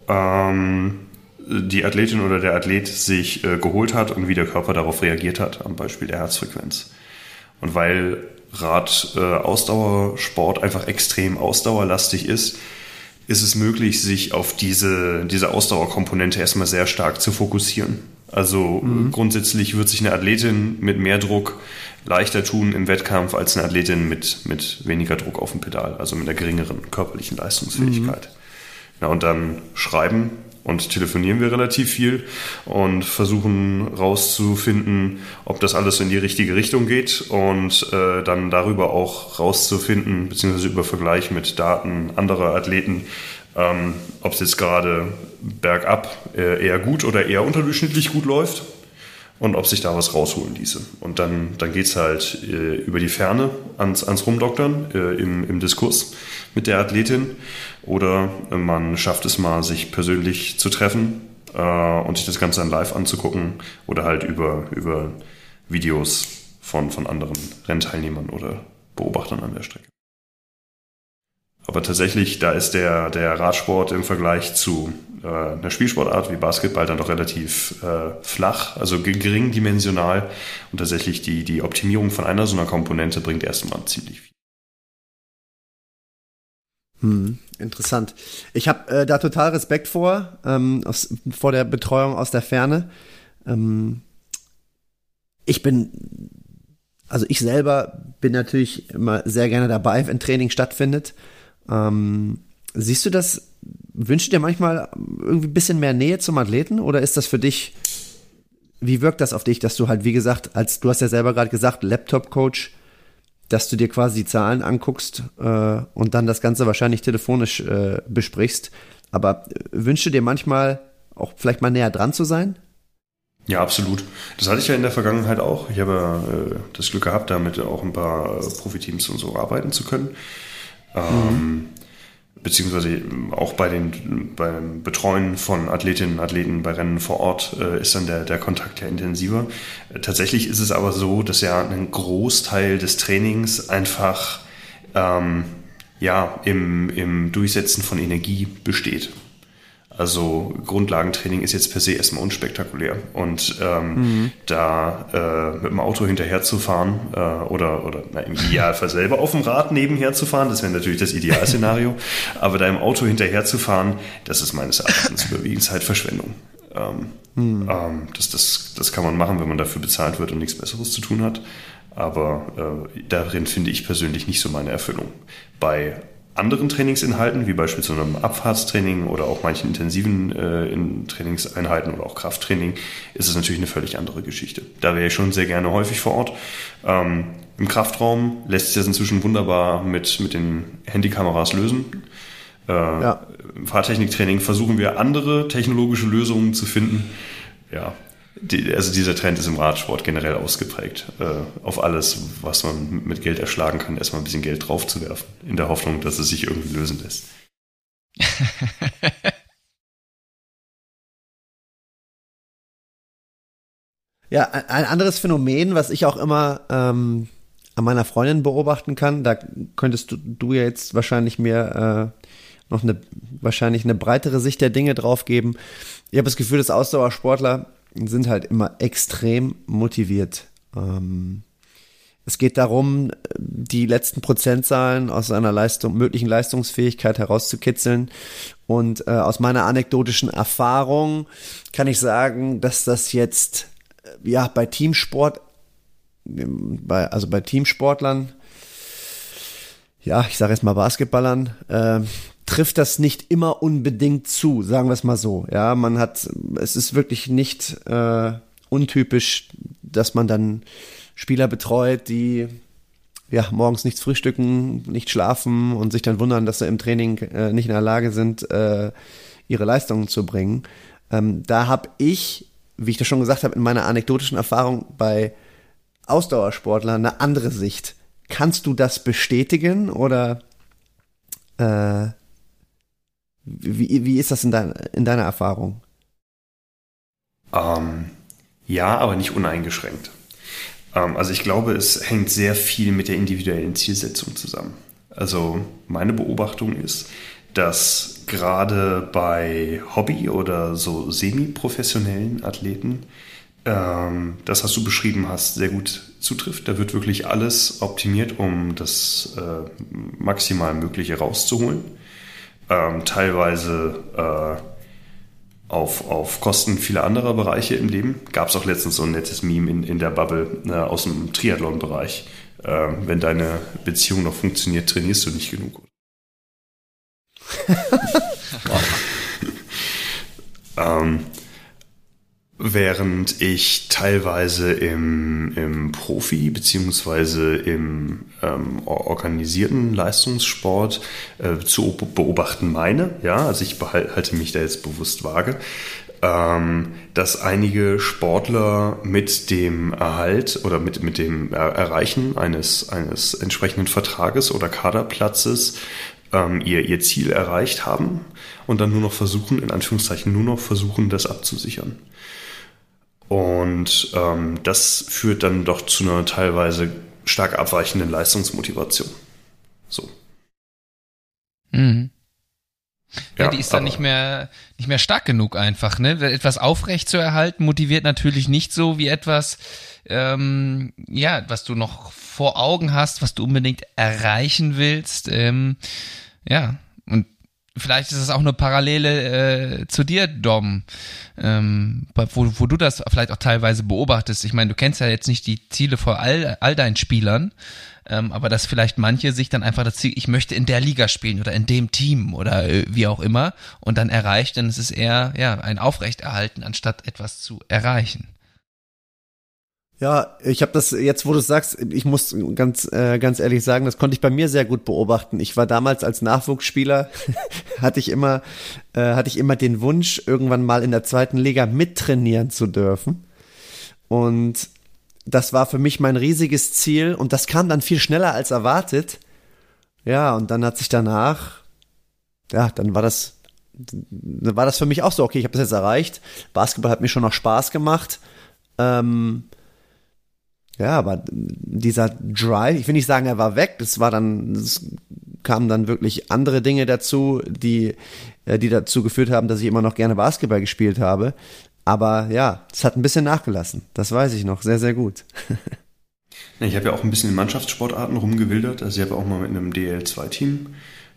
ähm, die Athletin oder der Athlet sich äh, geholt hat und wie der Körper darauf reagiert hat, am Beispiel der Herzfrequenz. Und weil Rad-Ausdauersport äh, einfach extrem ausdauerlastig ist, ist es möglich, sich auf diese, diese Ausdauerkomponente erstmal sehr stark zu fokussieren. Also mhm. grundsätzlich wird sich eine Athletin mit mehr Druck leichter tun im Wettkampf als eine Athletin mit, mit weniger Druck auf dem Pedal, also mit einer geringeren körperlichen Leistungsfähigkeit. Mhm. Ja, und dann schreiben und telefonieren wir relativ viel und versuchen rauszufinden, ob das alles in die richtige Richtung geht und äh, dann darüber auch rauszufinden, beziehungsweise über Vergleich mit Daten anderer Athleten, ähm, ob es jetzt gerade bergab äh, eher gut oder eher unterdurchschnittlich gut läuft und ob sich da was rausholen ließe. Und dann, dann geht es halt äh, über die Ferne ans, ans Rumdoktern äh, im, im Diskurs mit der Athletin oder man schafft es mal, sich persönlich zu treffen äh, und sich das Ganze dann live anzugucken oder halt über, über Videos von, von anderen Rennteilnehmern oder Beobachtern an der Strecke. Aber tatsächlich, da ist der, der Radsport im Vergleich zu äh, einer Spielsportart wie Basketball dann doch relativ äh, flach, also geringdimensional. Und tatsächlich die, die Optimierung von einer so einer Komponente bringt erstmal ziemlich viel. Hm, interessant. Ich habe äh, da total Respekt vor, ähm, aus, vor der Betreuung aus der Ferne. Ähm, ich bin, also ich selber bin natürlich immer sehr gerne dabei, wenn Training stattfindet. Ähm, siehst du das, wünschst du dir manchmal irgendwie ein bisschen mehr Nähe zum Athleten oder ist das für dich, wie wirkt das auf dich, dass du halt, wie gesagt, als du hast ja selber gerade gesagt, Laptop-Coach, dass du dir quasi die Zahlen anguckst äh, und dann das Ganze wahrscheinlich telefonisch äh, besprichst. Aber äh, wünschst du dir manchmal auch vielleicht mal näher dran zu sein? Ja, absolut. Das hatte ich ja in der Vergangenheit auch. Ich habe äh, das Glück gehabt, damit auch ein paar äh, Profiteams und so arbeiten zu können. Ähm, beziehungsweise auch bei den beim Betreuen von Athletinnen und Athleten bei Rennen vor Ort äh, ist dann der, der Kontakt ja intensiver. Äh, tatsächlich ist es aber so, dass ja ein Großteil des Trainings einfach ähm, ja, im, im Durchsetzen von Energie besteht. Also Grundlagentraining ist jetzt per se erstmal unspektakulär. Und ähm, mhm. da äh, mit dem Auto hinterher zu fahren äh, oder, oder na, im Idealfall selber auf dem Rad nebenher zu fahren, das wäre natürlich das Idealszenario. Aber da im Auto hinterher zu fahren, das ist meines Erachtens überwiegend Zeitverschwendung. Ähm, mhm. ähm, das, das, das kann man machen, wenn man dafür bezahlt wird und nichts Besseres zu tun hat. Aber äh, darin finde ich persönlich nicht so meine Erfüllung. Bei anderen Trainingsinhalten, wie beispielsweise einem Abfahrtstraining oder auch manchen intensiven äh, in Trainingseinheiten oder auch Krafttraining, ist es natürlich eine völlig andere Geschichte. Da wäre ich schon sehr gerne häufig vor Ort. Ähm, Im Kraftraum lässt sich das inzwischen wunderbar mit, mit den Handykameras lösen. Äh, ja. Im Fahrtechniktraining versuchen wir andere technologische Lösungen zu finden. Ja, die, also dieser Trend ist im Radsport generell ausgeprägt. Äh, auf alles, was man mit Geld erschlagen kann, erstmal ein bisschen Geld draufzuwerfen, in der Hoffnung, dass es sich irgendwie lösen lässt. ja, ein anderes Phänomen, was ich auch immer ähm, an meiner Freundin beobachten kann, da könntest du, du ja jetzt wahrscheinlich mir äh, noch eine wahrscheinlich eine breitere Sicht der Dinge drauf geben. Ich habe das Gefühl, dass Ausdauersportler sind halt immer extrem motiviert. Ähm, es geht darum, die letzten Prozentzahlen aus einer Leistung, möglichen Leistungsfähigkeit herauszukitzeln. Und äh, aus meiner anekdotischen Erfahrung kann ich sagen, dass das jetzt äh, ja bei Teamsport, bei, also bei Teamsportlern, ja, ich sage jetzt mal Basketballern, äh, trifft das nicht immer unbedingt zu, sagen wir es mal so. Ja, man hat, es ist wirklich nicht äh, untypisch, dass man dann Spieler betreut, die ja morgens nichts frühstücken, nicht schlafen und sich dann wundern, dass sie im Training äh, nicht in der Lage sind, äh, ihre Leistungen zu bringen. Ähm, da habe ich, wie ich das schon gesagt habe, in meiner anekdotischen Erfahrung bei Ausdauersportlern eine andere Sicht. Kannst du das bestätigen oder äh, wie, wie ist das in, dein, in deiner Erfahrung? Ähm, ja, aber nicht uneingeschränkt. Ähm, also ich glaube, es hängt sehr viel mit der individuellen Zielsetzung zusammen. Also meine Beobachtung ist, dass gerade bei Hobby- oder so semi-professionellen Athleten ähm, das, was du beschrieben hast, sehr gut zutrifft. Da wird wirklich alles optimiert, um das äh, maximal Mögliche rauszuholen. Ähm, teilweise äh, auf, auf Kosten vieler anderer Bereiche im Leben. Gab es auch letztens so ein nettes Meme in, in der Bubble äh, aus dem Triathlon-Bereich. Äh, wenn deine Beziehung noch funktioniert, trainierst du nicht genug. ähm, während ich teilweise im, im Profi- beziehungsweise im ähm, organisierten Leistungssport äh, zu beobachten meine, ja, also ich behalte mich da jetzt bewusst vage, ähm, dass einige Sportler mit dem Erhalt oder mit, mit dem Erreichen eines, eines entsprechenden Vertrages oder Kaderplatzes ähm, ihr, ihr Ziel erreicht haben und dann nur noch versuchen, in Anführungszeichen nur noch versuchen, das abzusichern. Und ähm, das führt dann doch zu einer teilweise stark abweichenden Leistungsmotivation. So. Mhm. Ja, ja, die ist dann nicht mehr, nicht mehr stark genug einfach, ne? Etwas aufrecht zu erhalten motiviert natürlich nicht so wie etwas, ähm, ja, was du noch vor Augen hast, was du unbedingt erreichen willst. Ähm, ja, vielleicht ist es auch eine Parallele äh, zu dir, Dom, ähm, wo, wo du das vielleicht auch teilweise beobachtest. Ich meine, du kennst ja jetzt nicht die Ziele vor all, all deinen Spielern, ähm, aber dass vielleicht manche sich dann einfach das Ziel, ich möchte in der Liga spielen oder in dem Team oder äh, wie auch immer und dann erreicht, dann ist es eher ja ein Aufrechterhalten, anstatt etwas zu erreichen. Ja, ich habe das jetzt, wo du sagst, ich muss ganz äh, ganz ehrlich sagen, das konnte ich bei mir sehr gut beobachten. Ich war damals als Nachwuchsspieler hatte ich immer äh, hatte ich immer den Wunsch, irgendwann mal in der zweiten Liga mittrainieren zu dürfen. Und das war für mich mein riesiges Ziel und das kam dann viel schneller als erwartet. Ja, und dann hat sich danach ja, dann war das dann war das für mich auch so, okay, ich habe das jetzt erreicht. Basketball hat mir schon noch Spaß gemacht. Ähm, ja, aber dieser Drive, ich will nicht sagen, er war weg, das war dann, es kamen dann wirklich andere Dinge dazu, die, äh, die dazu geführt haben, dass ich immer noch gerne Basketball gespielt habe. Aber ja, es hat ein bisschen nachgelassen. Das weiß ich noch sehr, sehr gut. ich habe ja auch ein bisschen in Mannschaftssportarten rumgewildert. Also ich habe auch mal mit einem DL2-Team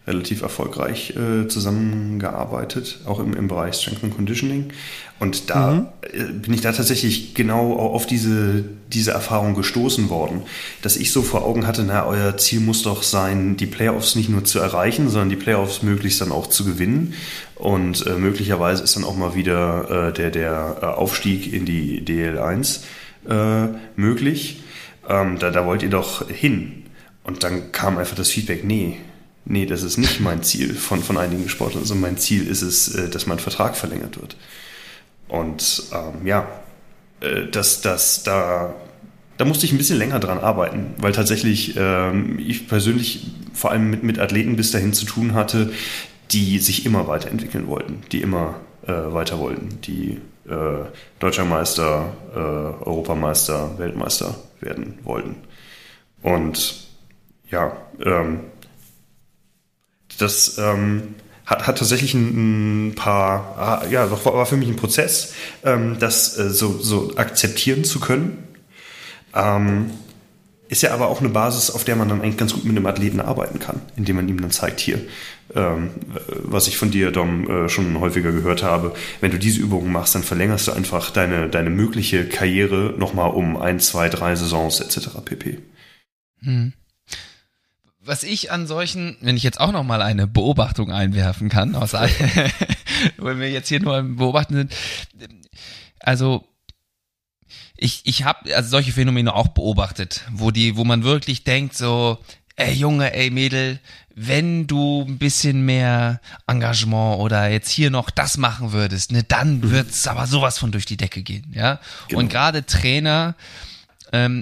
relativ erfolgreich äh, zusammengearbeitet, auch im, im Bereich Strength and Conditioning. Und da mhm. äh, bin ich da tatsächlich genau auf diese, diese Erfahrung gestoßen worden, dass ich so vor Augen hatte, na, euer Ziel muss doch sein, die Playoffs nicht nur zu erreichen, sondern die Playoffs möglichst dann auch zu gewinnen. Und äh, möglicherweise ist dann auch mal wieder äh, der, der äh, Aufstieg in die DL1 äh, möglich. Ähm, da, da wollt ihr doch hin. Und dann kam einfach das Feedback, nee, nee, das ist nicht mein Ziel von, von einigen Sportlern, also mein Ziel ist es, dass mein Vertrag verlängert wird. Und ähm, ja, äh, das, das, da, da musste ich ein bisschen länger dran arbeiten, weil tatsächlich ähm, ich persönlich vor allem mit, mit Athleten bis dahin zu tun hatte, die sich immer weiterentwickeln wollten, die immer äh, weiter wollten, die äh, Deutscher Meister, äh, Europameister, Weltmeister werden wollten. Und ja, ähm, das ähm, hat, hat tatsächlich ein, ein paar, ah, ja, war für mich ein Prozess, ähm, das äh, so, so akzeptieren zu können. Ähm, ist ja aber auch eine Basis, auf der man dann eigentlich ganz gut mit einem Athleten arbeiten kann, indem man ihm dann zeigt, hier, ähm, was ich von dir, Dom, äh, schon häufiger gehört habe, wenn du diese Übungen machst, dann verlängerst du einfach deine, deine mögliche Karriere nochmal um ein, zwei, drei Saisons etc. pp. Hm was ich an solchen, wenn ich jetzt auch noch mal eine Beobachtung einwerfen kann, aus weil wir jetzt hier nur beobachten sind, also ich ich habe also solche Phänomene auch beobachtet, wo die, wo man wirklich denkt so, ey Junge, ey Mädel, wenn du ein bisschen mehr Engagement oder jetzt hier noch das machen würdest, ne, dann mhm. wird's aber sowas von durch die Decke gehen, ja. Genau. Und gerade Trainer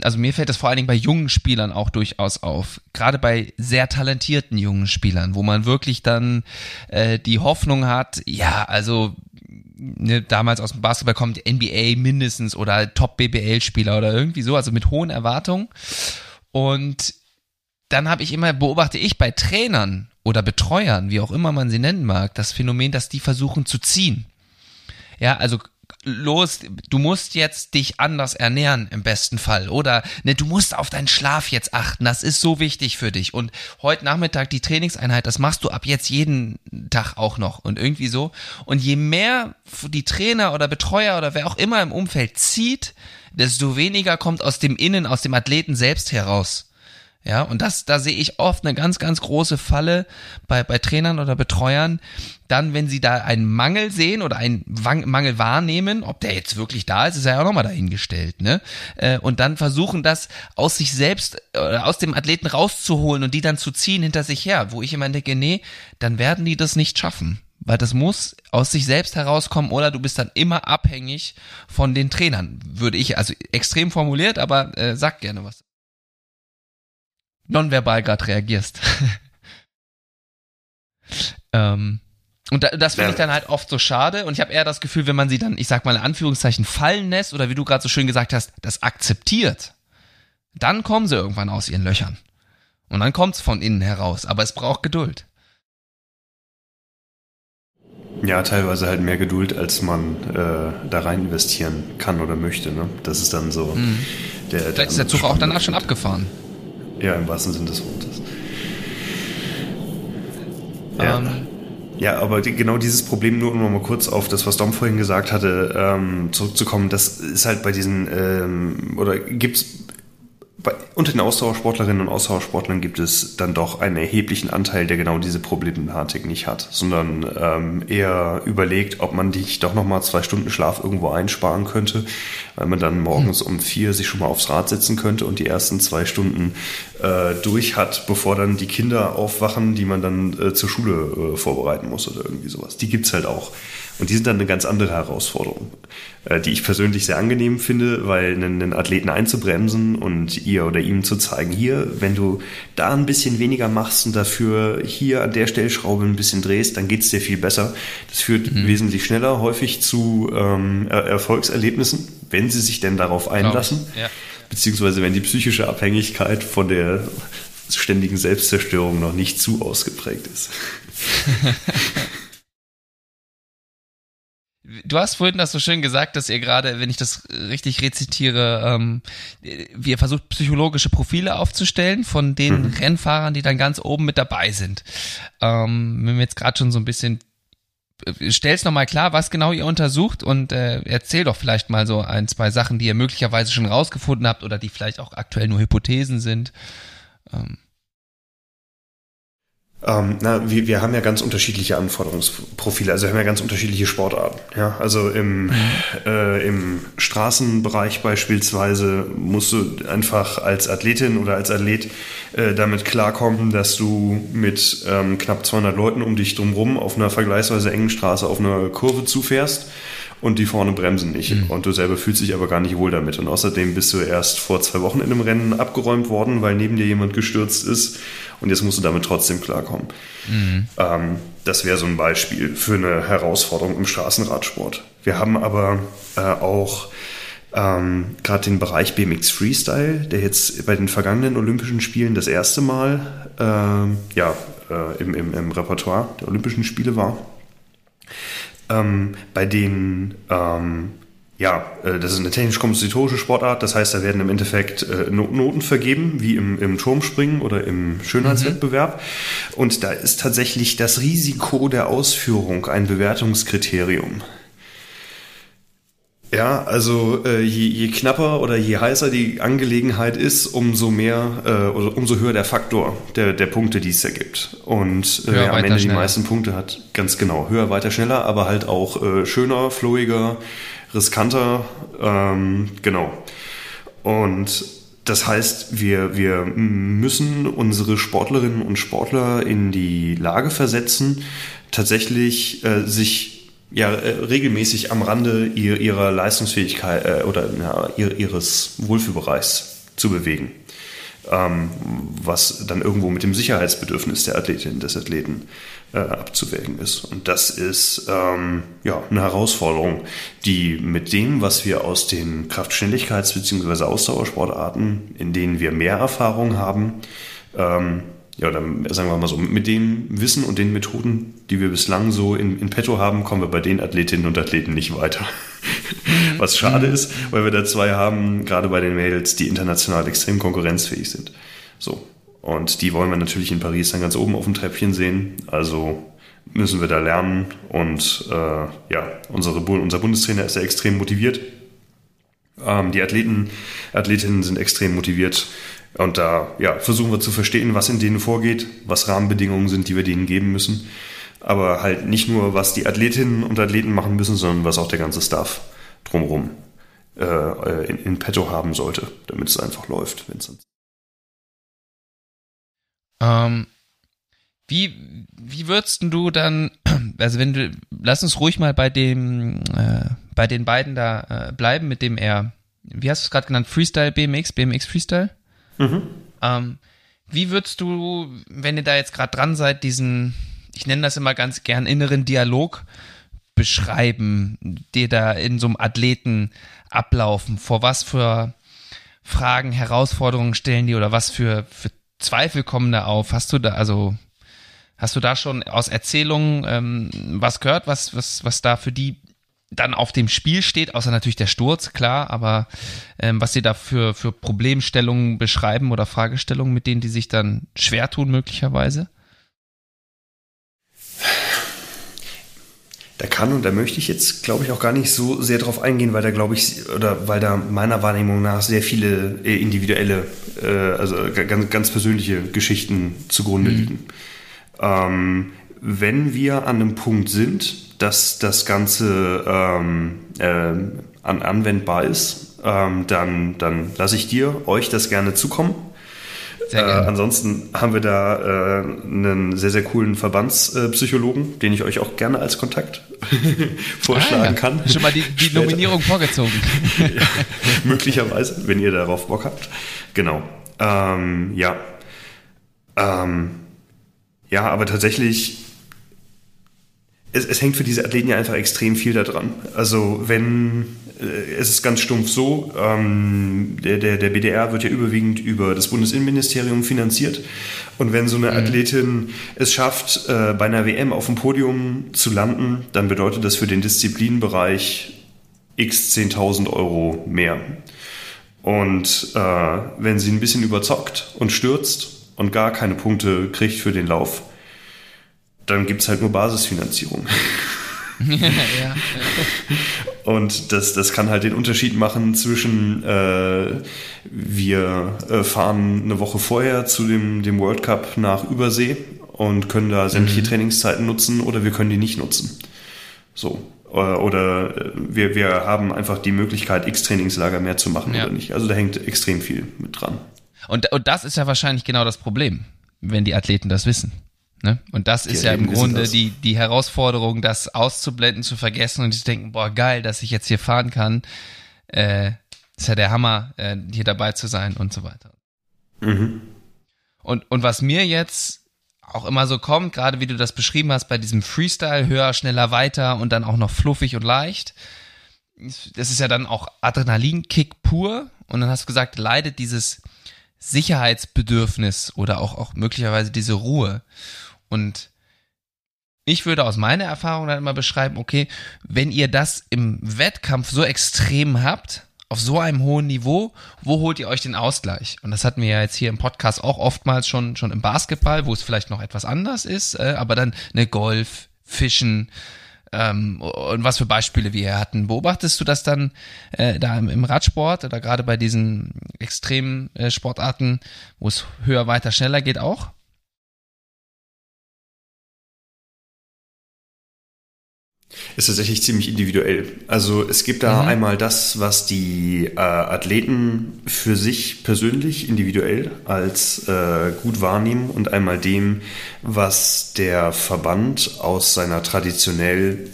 also mir fällt das vor allen Dingen bei jungen Spielern auch durchaus auf. Gerade bei sehr talentierten jungen Spielern, wo man wirklich dann äh, die Hoffnung hat, ja, also ne, damals aus dem Basketball kommt, NBA mindestens oder Top-BBL-Spieler oder irgendwie so, also mit hohen Erwartungen. Und dann habe ich immer, beobachte ich bei Trainern oder Betreuern, wie auch immer man sie nennen mag, das Phänomen, dass die versuchen zu ziehen. Ja, also los, du musst jetzt dich anders ernähren im besten Fall oder? Ne, du musst auf deinen Schlaf jetzt achten, das ist so wichtig für dich. Und heute Nachmittag die Trainingseinheit, das machst du ab jetzt jeden Tag auch noch und irgendwie so. Und je mehr die Trainer oder Betreuer oder wer auch immer im Umfeld zieht, desto weniger kommt aus dem Innen, aus dem Athleten selbst heraus. Ja, und das, da sehe ich oft eine ganz, ganz große Falle bei, bei Trainern oder Betreuern. Dann, wenn sie da einen Mangel sehen oder einen Mangel wahrnehmen, ob der jetzt wirklich da ist, ist ja auch nochmal dahingestellt, ne? Äh, und dann versuchen, das aus sich selbst, äh, aus dem Athleten rauszuholen und die dann zu ziehen hinter sich her, wo ich immer denke, nee, dann werden die das nicht schaffen. Weil das muss aus sich selbst herauskommen oder du bist dann immer abhängig von den Trainern, würde ich, also extrem formuliert, aber äh, sag gerne was nonverbal gerade reagierst. ähm, und das finde ich dann halt oft so schade. Und ich habe eher das Gefühl, wenn man sie dann, ich sag mal in Anführungszeichen, fallen lässt oder wie du gerade so schön gesagt hast, das akzeptiert, dann kommen sie irgendwann aus ihren Löchern. Und dann kommt's von innen heraus. Aber es braucht Geduld. Ja, teilweise halt mehr Geduld, als man äh, da rein investieren kann oder möchte. Ne? Das ist dann so. Mhm. Der, Vielleicht ist der Zug auch danach schon abgefahren. Ja, im wahrsten Sinne des Wortes. Ja. Ähm. Ja, aber die, genau dieses Problem, nur um mal kurz auf das, was Dom vorhin gesagt hatte, ähm, zurückzukommen, das ist halt bei diesen, ähm, oder gibt's bei, unter den Ausdauersportlerinnen und Ausdauersportlern gibt es dann doch einen erheblichen Anteil, der genau diese Problematik nicht hat, sondern ähm, eher überlegt, ob man nicht doch nochmal zwei Stunden Schlaf irgendwo einsparen könnte, weil man dann morgens hm. um vier sich schon mal aufs Rad setzen könnte und die ersten zwei Stunden äh, durch hat, bevor dann die Kinder aufwachen, die man dann äh, zur Schule äh, vorbereiten muss oder irgendwie sowas. Die gibt's halt auch. Und die sind dann eine ganz andere Herausforderung, äh, die ich persönlich sehr angenehm finde, weil einen, Athleten einzubremsen und ihr oder ihm zu zeigen, hier, wenn du da ein bisschen weniger machst und dafür hier an der Stellschraube ein bisschen drehst, dann geht's dir viel besser. Das führt mhm. wesentlich schneller häufig zu ähm, Erfolgserlebnissen, wenn sie sich denn darauf einlassen. Ja. Beziehungsweise wenn die psychische Abhängigkeit von der ständigen Selbstzerstörung noch nicht zu ausgeprägt ist. Du hast vorhin das so schön gesagt, dass ihr gerade, wenn ich das richtig rezitiere, ähm, wir versucht psychologische Profile aufzustellen von den mhm. Rennfahrern, die dann ganz oben mit dabei sind. Ähm, wenn wir jetzt gerade schon so ein bisschen äh, stell's nochmal klar, was genau ihr untersucht und äh, erzähl doch vielleicht mal so ein, zwei Sachen, die ihr möglicherweise schon rausgefunden habt oder die vielleicht auch aktuell nur Hypothesen sind. Ähm. Ähm, na, wir, wir haben ja ganz unterschiedliche Anforderungsprofile, also wir haben ja ganz unterschiedliche Sportarten. Ja? Also im, mhm. äh, im Straßenbereich beispielsweise musst du einfach als Athletin oder als Athlet äh, damit klarkommen, dass du mit ähm, knapp 200 Leuten um dich drumherum auf einer vergleichsweise engen Straße auf einer Kurve zufährst und die vorne bremsen nicht. Mhm. Und du selber fühlst dich aber gar nicht wohl damit. Und außerdem bist du erst vor zwei Wochen in einem Rennen abgeräumt worden, weil neben dir jemand gestürzt ist und jetzt musst du damit trotzdem klarkommen. Mhm. Ähm, das wäre so ein Beispiel für eine Herausforderung im Straßenradsport. Wir haben aber äh, auch ähm, gerade den Bereich BMX Freestyle, der jetzt bei den vergangenen Olympischen Spielen das erste Mal äh, ja, äh, im, im, im Repertoire der Olympischen Spiele war. Ähm, bei denen ähm, ja, äh, das ist eine technisch-kompositorische Sportart. Das heißt, da werden im Endeffekt äh, Noten vergeben, wie im, im Turmspringen oder im Schönheitswettbewerb. Mhm. Und da ist tatsächlich das Risiko der Ausführung ein Bewertungskriterium. Ja, also äh, je, je knapper oder je heißer die Angelegenheit ist, umso mehr äh, oder umso höher der Faktor der, der Punkte, die es ergibt. Und äh, höher, am Ende schneller. die meisten Punkte hat ganz genau höher, weiter, schneller, aber halt auch äh, schöner, flowiger, riskanter, ähm, genau. Und das heißt, wir, wir müssen unsere Sportlerinnen und Sportler in die Lage versetzen, tatsächlich äh, sich ja äh, regelmäßig am Rande ihr, ihrer Leistungsfähigkeit äh, oder ja, ihres Wohlfühlbereichs zu bewegen. ähm, was dann irgendwo mit dem Sicherheitsbedürfnis der Athletin, des Athleten äh, abzuwägen ist. Und das ist ähm, ja eine Herausforderung, die mit dem, was wir aus den Kraftschnelligkeits- bzw. Ausdauersportarten, in denen wir mehr Erfahrung haben, ähm, ja, dann sagen wir mal so, mit dem Wissen und den Methoden, die wir bislang so in, in petto haben, kommen wir bei den Athletinnen und Athleten nicht weiter. Mhm. Was schade mhm. ist, weil wir da zwei haben, gerade bei den Mädels, die international extrem konkurrenzfähig sind. So. Und die wollen wir natürlich in Paris dann ganz oben auf dem Treppchen sehen. Also müssen wir da lernen. Und äh, ja, unsere, unser Bundestrainer ist ja extrem motiviert. Ähm, die Athleten, Athletinnen sind extrem motiviert. Und da ja, versuchen wir zu verstehen, was in denen vorgeht, was Rahmenbedingungen sind, die wir denen geben müssen. Aber halt nicht nur, was die Athletinnen und Athleten machen müssen, sondern was auch der ganze Staff drumherum äh, in, in petto haben sollte, damit es einfach läuft. Vincent. Ähm, wie, wie würdest du dann, also wenn du, lass uns ruhig mal bei dem, äh, bei den beiden da äh, bleiben, mit dem er, wie hast du es gerade genannt, Freestyle BMX, BMX Freestyle? Mhm. Ähm, wie würdest du, wenn ihr da jetzt gerade dran seid, diesen, ich nenne das immer ganz gern, inneren Dialog beschreiben, der da in so einem Athleten ablaufen? Vor was für Fragen, Herausforderungen stellen die oder was für, für Zweifel kommen da auf? Hast du da, also, hast du da schon aus Erzählungen ähm, was gehört, was, was, was da für die dann auf dem Spiel steht, außer natürlich der Sturz, klar, aber ähm, was sie da für, für Problemstellungen beschreiben oder Fragestellungen, mit denen die sich dann schwer tun, möglicherweise? Da kann und da möchte ich jetzt, glaube ich, auch gar nicht so sehr drauf eingehen, weil da, glaube ich, oder weil da meiner Wahrnehmung nach sehr viele äh, individuelle, äh, also ganz, ganz persönliche Geschichten zugrunde mhm. liegen. Ähm, wenn wir an einem Punkt sind, dass das Ganze ähm, äh, an, anwendbar ist, ähm, dann, dann lasse ich dir, euch das gerne zukommen. Sehr gerne. Äh, ansonsten haben wir da äh, einen sehr, sehr coolen Verbandspsychologen, den ich euch auch gerne als Kontakt vorschlagen ah, ja. kann. Schon mal die, die Nominierung vorgezogen. ja, möglicherweise, wenn ihr darauf Bock habt. Genau. Ähm, ja. Ähm, ja, aber tatsächlich es, es hängt für diese Athleten ja einfach extrem viel daran. Also wenn äh, es ist ganz stumpf so, ähm, der, der, der BDR wird ja überwiegend über das Bundesinnenministerium finanziert. Und wenn so eine mhm. Athletin es schafft, äh, bei einer WM auf dem Podium zu landen, dann bedeutet das für den Disziplinbereich x 10.000 Euro mehr. Und äh, wenn sie ein bisschen überzockt und stürzt und gar keine Punkte kriegt für den Lauf, dann gibt es halt nur Basisfinanzierung. ja, ja. Und das, das kann halt den Unterschied machen zwischen äh, wir äh, fahren eine Woche vorher zu dem, dem World Cup nach Übersee und können da sämtliche mhm. Trainingszeiten nutzen oder wir können die nicht nutzen. So. Oder äh, wir, wir haben einfach die Möglichkeit, X Trainingslager mehr zu machen ja. oder nicht. Also da hängt extrem viel mit dran. Und, und das ist ja wahrscheinlich genau das Problem, wenn die Athleten das wissen. Ne? Und das ist ja im Grunde die, die Herausforderung, das auszublenden, zu vergessen und zu denken, boah, geil, dass ich jetzt hier fahren kann. Äh, ist ja der Hammer, äh, hier dabei zu sein und so weiter. Mhm. Und, und was mir jetzt auch immer so kommt, gerade wie du das beschrieben hast, bei diesem Freestyle, höher, schneller, weiter und dann auch noch fluffig und leicht, das ist ja dann auch Adrenalinkick pur. Und dann hast du gesagt, leidet dieses Sicherheitsbedürfnis oder auch, auch möglicherweise diese Ruhe. Und ich würde aus meiner Erfahrung dann immer beschreiben, okay, wenn ihr das im Wettkampf so extrem habt, auf so einem hohen Niveau, wo holt ihr euch den Ausgleich? Und das hatten wir ja jetzt hier im Podcast auch oftmals schon, schon im Basketball, wo es vielleicht noch etwas anders ist, äh, aber dann eine Golf, Fischen, ähm, und was für Beispiele wir hier hatten. Beobachtest du das dann äh, da im, im, Radsport oder gerade bei diesen extremen äh, Sportarten, wo es höher, weiter, schneller geht auch? Ist tatsächlich ziemlich individuell. Also es gibt da mhm. einmal das, was die äh, Athleten für sich persönlich individuell als äh, gut wahrnehmen und einmal dem, was der Verband aus seiner traditionell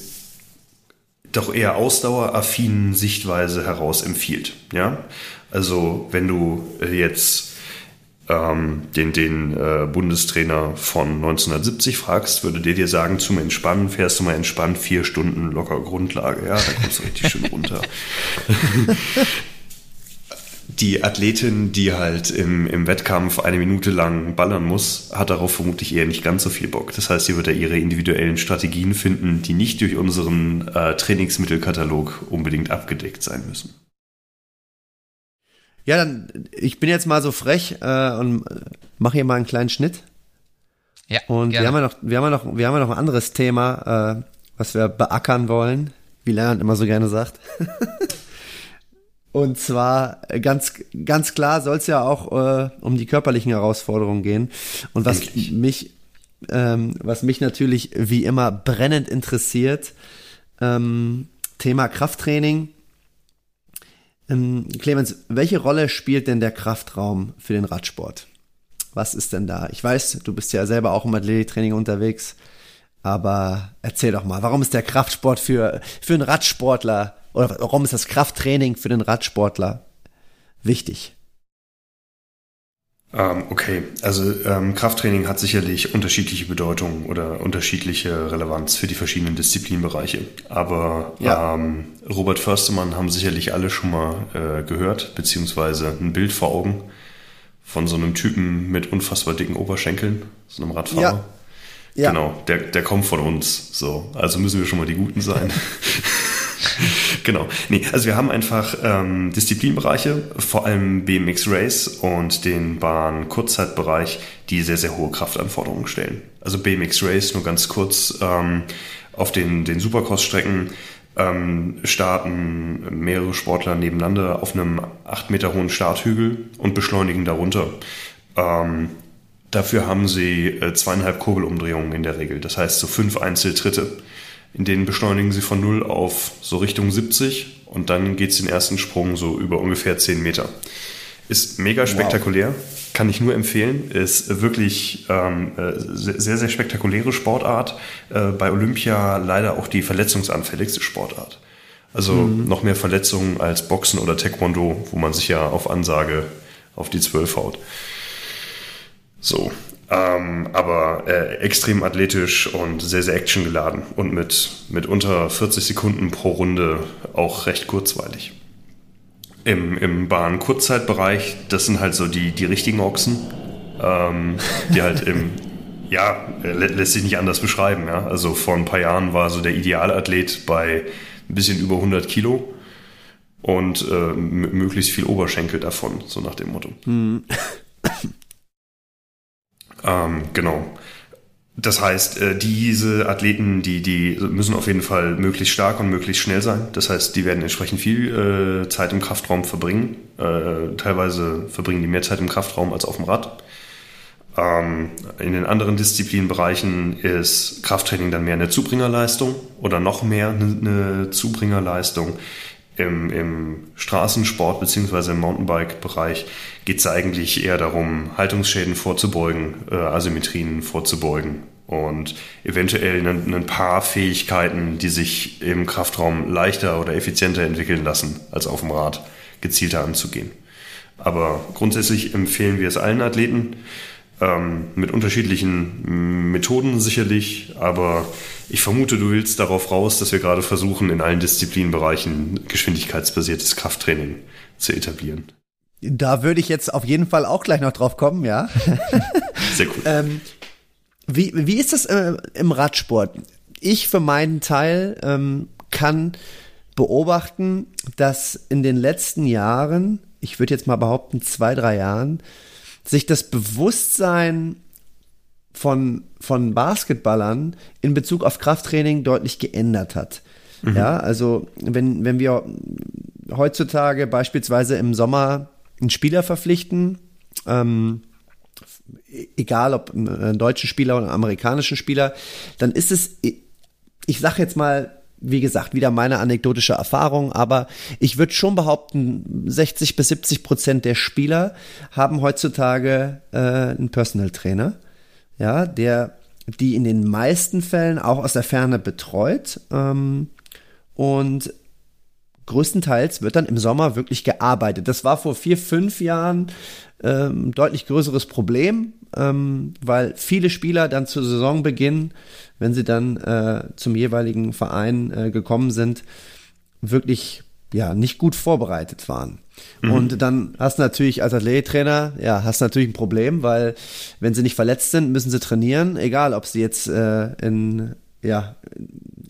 doch eher ausdaueraffinen Sichtweise heraus empfiehlt. Ja? Also wenn du jetzt ähm, den, den äh, Bundestrainer von 1970 fragst, würde der dir sagen, zum Entspannen fährst du mal entspannt vier Stunden locker Grundlage. Ja, da kommst du richtig schön runter. die Athletin, die halt im, im Wettkampf eine Minute lang ballern muss, hat darauf vermutlich eher nicht ganz so viel Bock. Das heißt, sie wird da ihre individuellen Strategien finden, die nicht durch unseren äh, Trainingsmittelkatalog unbedingt abgedeckt sein müssen. Ja, dann, ich bin jetzt mal so frech äh, und mache hier mal einen kleinen Schnitt. Ja. Und gerne. wir haben ja noch, wir haben ja noch, wir haben ja noch ein anderes Thema, äh, was wir beackern wollen, wie Lennart immer so gerne sagt. und zwar ganz, ganz klar soll es ja auch äh, um die körperlichen Herausforderungen gehen. Und was Endlich. mich, ähm, was mich natürlich wie immer brennend interessiert, ähm, Thema Krafttraining ähm, Clemens, welche Rolle spielt denn der Kraftraum für den Radsport? Was ist denn da? Ich weiß, du bist ja selber auch im Athletiktraining unterwegs, aber erzähl doch mal, warum ist der Kraftsport für, für einen Radsportler oder warum ist das Krafttraining für den Radsportler wichtig? Ähm, okay, also ähm, Krafttraining hat sicherlich unterschiedliche Bedeutungen oder unterschiedliche Relevanz für die verschiedenen Disziplinbereiche. Aber ja. ähm, Robert Förstemann haben sicherlich alle schon mal äh, gehört, beziehungsweise ein Bild vor Augen von so einem Typen mit unfassbar dicken Oberschenkeln, so einem Radfahrer. Ja. Ja. Genau, der, der kommt von uns. So, also müssen wir schon mal die Guten sein. genau. Nee, also wir haben einfach ähm, Disziplinbereiche, vor allem BMX Race und den Bahn-Kurzzeitbereich, die sehr, sehr hohe Kraftanforderungen stellen. Also BMX Race, nur ganz kurz, ähm, auf den, den Supercross-Strecken ähm, starten mehrere Sportler nebeneinander auf einem acht Meter hohen Starthügel und beschleunigen darunter. Ähm, dafür haben sie äh, zweieinhalb Kurbelumdrehungen in der Regel, das heißt so fünf Einzeltritte in denen beschleunigen sie von 0 auf so Richtung 70 und dann geht es den ersten Sprung so über ungefähr 10 Meter. Ist mega spektakulär, wow. kann ich nur empfehlen. Ist wirklich ähm, äh, sehr, sehr spektakuläre Sportart. Äh, bei Olympia leider auch die verletzungsanfälligste Sportart. Also mhm. noch mehr Verletzungen als Boxen oder Taekwondo, wo man sich ja auf Ansage auf die 12 haut. So, ähm, aber äh, extrem athletisch und sehr, sehr actiongeladen und mit, mit unter 40 Sekunden pro Runde auch recht kurzweilig. Im, im Bahn-Kurzzeitbereich, das sind halt so die, die richtigen Ochsen, ähm, die halt im, ja, lä lässt sich nicht anders beschreiben. Ja? Also vor ein paar Jahren war so der Idealathlet bei ein bisschen über 100 Kilo und äh, möglichst viel Oberschenkel davon, so nach dem Motto. Hm. Ähm, genau. Das heißt, äh, diese Athleten, die, die müssen auf jeden Fall möglichst stark und möglichst schnell sein. Das heißt, die werden entsprechend viel äh, Zeit im Kraftraum verbringen. Äh, teilweise verbringen die mehr Zeit im Kraftraum als auf dem Rad. Ähm, in den anderen Disziplinbereichen ist Krafttraining dann mehr eine Zubringerleistung oder noch mehr eine Zubringerleistung im, im Straßensport bzw. im Mountainbike-Bereich geht es eigentlich eher darum, Haltungsschäden vorzubeugen, äh, Asymmetrien vorzubeugen und eventuell ein, ein, paar Fähigkeiten, die sich im Kraftraum leichter oder effizienter entwickeln lassen, als auf dem Rad gezielter anzugehen. Aber grundsätzlich empfehlen wir es allen Athleten, ähm, mit unterschiedlichen Methoden sicherlich, aber ich vermute, du willst darauf raus, dass wir gerade versuchen, in allen Disziplinbereichen geschwindigkeitsbasiertes Krafttraining zu etablieren. Da würde ich jetzt auf jeden Fall auch gleich noch drauf kommen, ja. Sehr cool. ähm, wie, wie ist das äh, im Radsport? Ich für meinen Teil ähm, kann beobachten, dass in den letzten Jahren, ich würde jetzt mal behaupten, zwei, drei Jahren, sich das Bewusstsein von, von Basketballern in Bezug auf Krafttraining deutlich geändert hat. Mhm. Ja, also wenn, wenn wir heutzutage beispielsweise im Sommer einen Spieler verpflichten, ähm, egal ob einen deutschen Spieler oder einen amerikanischen Spieler, dann ist es, ich sag jetzt mal, wie gesagt, wieder meine anekdotische Erfahrung, aber ich würde schon behaupten, 60 bis 70 Prozent der Spieler haben heutzutage äh, einen Personal Trainer, ja, der die in den meisten Fällen auch aus der Ferne betreut ähm, und größtenteils wird dann im Sommer wirklich gearbeitet. Das war vor vier, fünf Jahren ähm, deutlich größeres Problem, ähm, weil viele Spieler dann zu Saisonbeginn, wenn sie dann äh, zum jeweiligen Verein äh, gekommen sind, wirklich ja nicht gut vorbereitet waren. Mhm. Und dann hast du natürlich als Athletiktrainer, ja, hast natürlich ein Problem, weil wenn sie nicht verletzt sind, müssen sie trainieren, egal ob sie jetzt äh, in ja,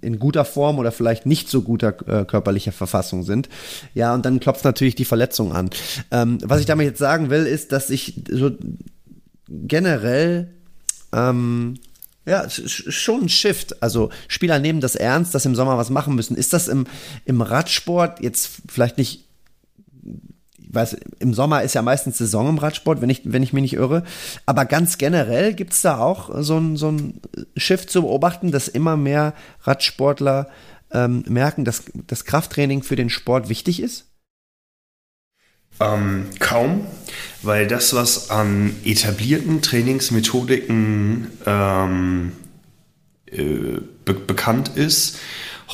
in guter Form oder vielleicht nicht so guter äh, körperlicher Verfassung sind. Ja, und dann klopft natürlich die Verletzung an. Ähm, was ich damit jetzt sagen will, ist, dass ich so generell ähm, ja, schon ein Shift. Also Spieler nehmen das ernst, dass sie im Sommer was machen müssen. Ist das im, im Radsport jetzt vielleicht nicht weiß, im Sommer ist ja meistens Saison im Radsport, wenn ich, wenn ich mich nicht irre. Aber ganz generell gibt es da auch so ein, so ein Shift zu beobachten, dass immer mehr Radsportler ähm, merken, dass das Krafttraining für den Sport wichtig ist? Ähm, kaum, weil das, was an etablierten Trainingsmethodiken ähm, äh, be bekannt ist,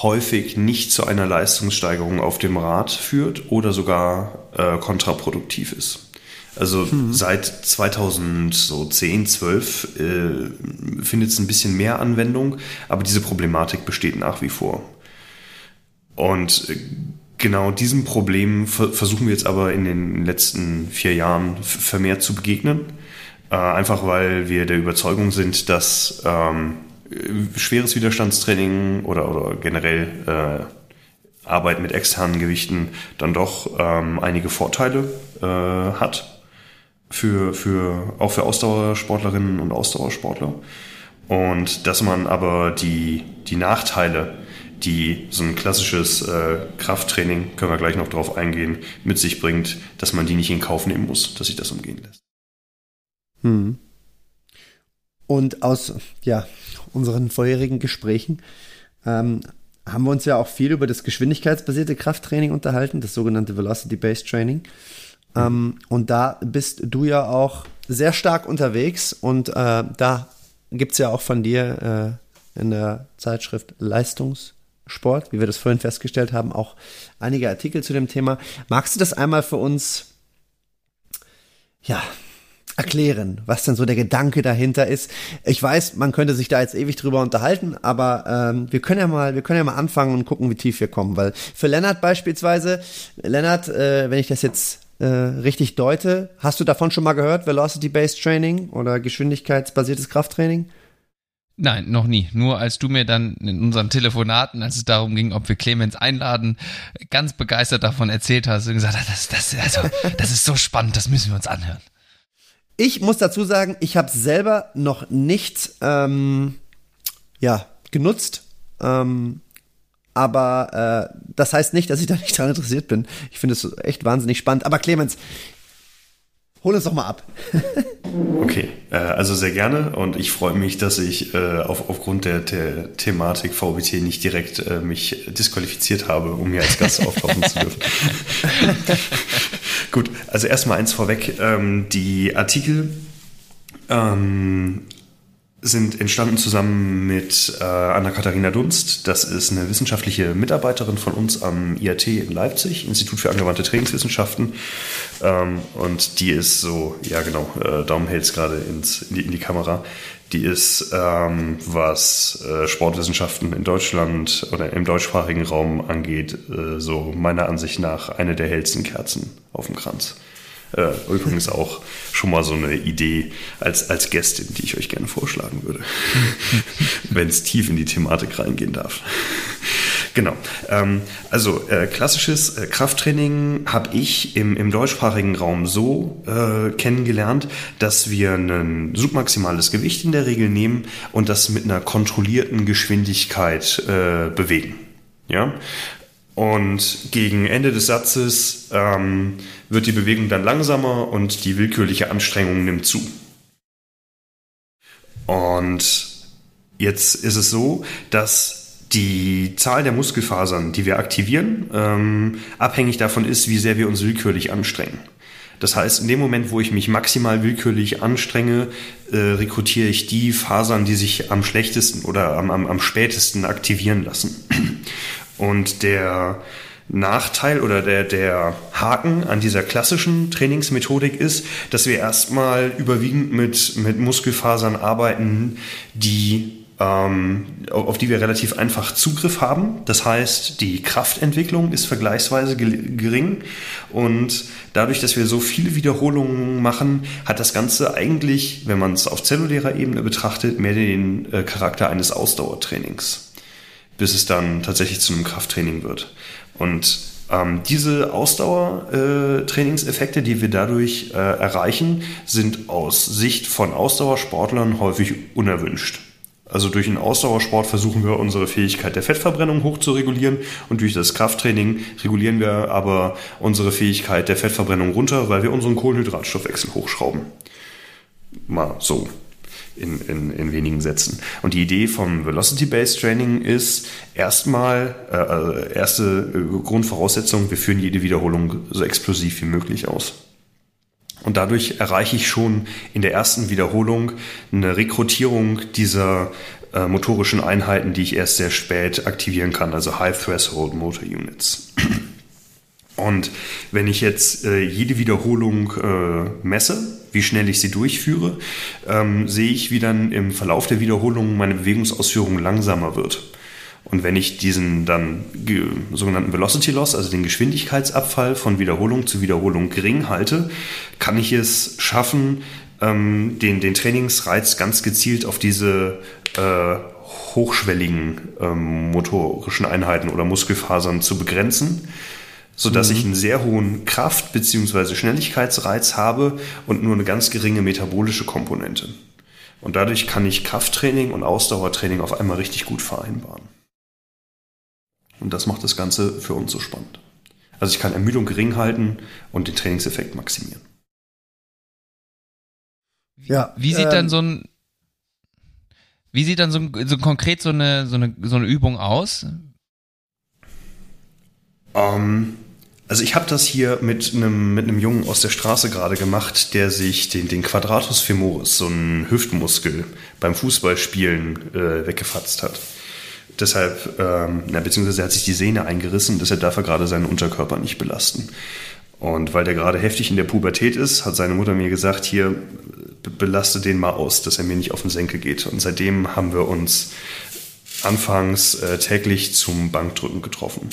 häufig nicht zu einer Leistungssteigerung auf dem Rad führt oder sogar äh, kontraproduktiv ist. Also hm. seit 2010, 12 äh, findet es ein bisschen mehr Anwendung, aber diese Problematik besteht nach wie vor. Und äh, genau diesem Problem versuchen wir jetzt aber in den letzten vier Jahren vermehrt zu begegnen. Äh, einfach weil wir der Überzeugung sind, dass ähm, äh, schweres Widerstandstraining oder, oder generell äh, Arbeit mit externen Gewichten dann doch ähm, einige Vorteile äh, hat. Für, für, auch für Ausdauersportlerinnen und Ausdauersportler. Und dass man aber die, die Nachteile, die so ein klassisches äh, Krafttraining, können wir gleich noch drauf eingehen, mit sich bringt, dass man die nicht in Kauf nehmen muss, dass sich das umgehen lässt. Hm. Und aus ja, unseren vorherigen Gesprächen ähm, haben wir uns ja auch viel über das geschwindigkeitsbasierte Krafttraining unterhalten, das sogenannte Velocity-Based Training. Ähm, und da bist du ja auch sehr stark unterwegs und äh, da es ja auch von dir äh, in der Zeitschrift Leistungssport, wie wir das vorhin festgestellt haben, auch einige Artikel zu dem Thema. Magst du das einmal für uns ja, erklären, was denn so der Gedanke dahinter ist. Ich weiß, man könnte sich da jetzt ewig drüber unterhalten, aber ähm, wir können ja mal, wir können ja mal anfangen und gucken, wie tief wir kommen, weil für Lennart beispielsweise, Lennart, äh, wenn ich das jetzt äh, richtig deute, hast du davon schon mal gehört, Velocity-Based Training oder geschwindigkeitsbasiertes Krafttraining? Nein, noch nie. Nur als du mir dann in unseren Telefonaten, als es darum ging, ob wir Clemens einladen, ganz begeistert davon erzählt hast und gesagt hast, das, das, also, das ist so spannend, das müssen wir uns anhören. Ich muss dazu sagen, ich habe selber noch nicht ähm, ja, genutzt. Ähm, aber äh, das heißt nicht, dass ich da nicht daran interessiert bin. Ich finde es echt wahnsinnig spannend. Aber Clemens, hol uns doch mal ab. okay, äh, also sehr gerne und ich freue mich, dass ich äh, auf, aufgrund der, der Thematik VBT nicht direkt äh, mich disqualifiziert habe, um hier als Gast auftauchen zu dürfen. Gut, also erstmal eins vorweg. Ähm, die Artikel ähm, sind entstanden zusammen mit äh, Anna-Katharina Dunst. Das ist eine wissenschaftliche Mitarbeiterin von uns am IAT in Leipzig, Institut für angewandte Trainingswissenschaften. Ähm, und die ist so, ja genau, äh, Daumen hält es gerade in, in die Kamera. Die ist, ähm, was äh, Sportwissenschaften in Deutschland oder im deutschsprachigen Raum angeht, äh, so meiner Ansicht nach eine der hellsten Kerzen auf dem Kranz. Äh, übrigens auch schon mal so eine Idee als, als Gästin, die ich euch gerne vorschlagen würde, wenn es tief in die Thematik reingehen darf. Genau. Ähm, also äh, klassisches äh, Krafttraining habe ich im, im deutschsprachigen Raum so äh, kennengelernt, dass wir ein submaximales Gewicht in der Regel nehmen und das mit einer kontrollierten Geschwindigkeit äh, bewegen. Ja. Und gegen Ende des Satzes ähm, wird die Bewegung dann langsamer und die willkürliche Anstrengung nimmt zu. Und jetzt ist es so, dass die Zahl der Muskelfasern, die wir aktivieren, ähm, abhängig davon ist, wie sehr wir uns willkürlich anstrengen. Das heißt, in dem Moment, wo ich mich maximal willkürlich anstrenge, äh, rekrutiere ich die Fasern, die sich am schlechtesten oder am, am, am spätesten aktivieren lassen. Und der Nachteil oder der, der Haken an dieser klassischen Trainingsmethodik ist, dass wir erstmal überwiegend mit, mit Muskelfasern arbeiten, die auf die wir relativ einfach Zugriff haben. Das heißt, die Kraftentwicklung ist vergleichsweise gering und dadurch, dass wir so viele Wiederholungen machen, hat das Ganze eigentlich, wenn man es auf zellulärer Ebene betrachtet, mehr den äh, Charakter eines Ausdauertrainings, bis es dann tatsächlich zu einem Krafttraining wird. Und ähm, diese Ausdauertrainingseffekte, äh, die wir dadurch äh, erreichen, sind aus Sicht von Ausdauersportlern häufig unerwünscht. Also durch den Ausdauersport versuchen wir unsere Fähigkeit der Fettverbrennung hoch zu regulieren und durch das Krafttraining regulieren wir aber unsere Fähigkeit der Fettverbrennung runter, weil wir unseren Kohlenhydratstoffwechsel hochschrauben. Mal so in, in, in wenigen Sätzen. Und die Idee vom Velocity-Based Training ist erstmal, äh, also erste äh, Grundvoraussetzung, wir führen jede Wiederholung so explosiv wie möglich aus. Und dadurch erreiche ich schon in der ersten Wiederholung eine Rekrutierung dieser äh, motorischen Einheiten, die ich erst sehr spät aktivieren kann, also High Threshold Motor Units. Und wenn ich jetzt äh, jede Wiederholung äh, messe, wie schnell ich sie durchführe, ähm, sehe ich, wie dann im Verlauf der Wiederholung meine Bewegungsausführung langsamer wird. Und wenn ich diesen dann sogenannten Velocity Loss, also den Geschwindigkeitsabfall von Wiederholung zu Wiederholung gering halte, kann ich es schaffen, ähm, den, den Trainingsreiz ganz gezielt auf diese äh, hochschwelligen ähm, motorischen Einheiten oder Muskelfasern zu begrenzen, sodass mhm. ich einen sehr hohen Kraft- bzw. Schnelligkeitsreiz habe und nur eine ganz geringe metabolische Komponente. Und dadurch kann ich Krafttraining und Ausdauertraining auf einmal richtig gut vereinbaren. Und das macht das Ganze für uns so spannend. Also ich kann Ermüdung gering halten und den Trainingseffekt maximieren. Ja, wie sieht ähm, dann so ein wie sieht dann so, so konkret so eine, so, eine, so eine Übung aus? Ähm, also ich habe das hier mit einem, mit einem Jungen aus der Straße gerade gemacht, der sich den, den Quadratus femoris, so einen Hüftmuskel beim Fußballspielen äh, weggefatzt hat. Deshalb, ähm, na, beziehungsweise er hat sich die Sehne eingerissen, deshalb darf er gerade seinen Unterkörper nicht belasten. Und weil der gerade heftig in der Pubertät ist, hat seine Mutter mir gesagt, hier, belaste den mal aus, dass er mir nicht auf den Senkel geht. Und seitdem haben wir uns anfangs äh, täglich zum Bankdrücken getroffen.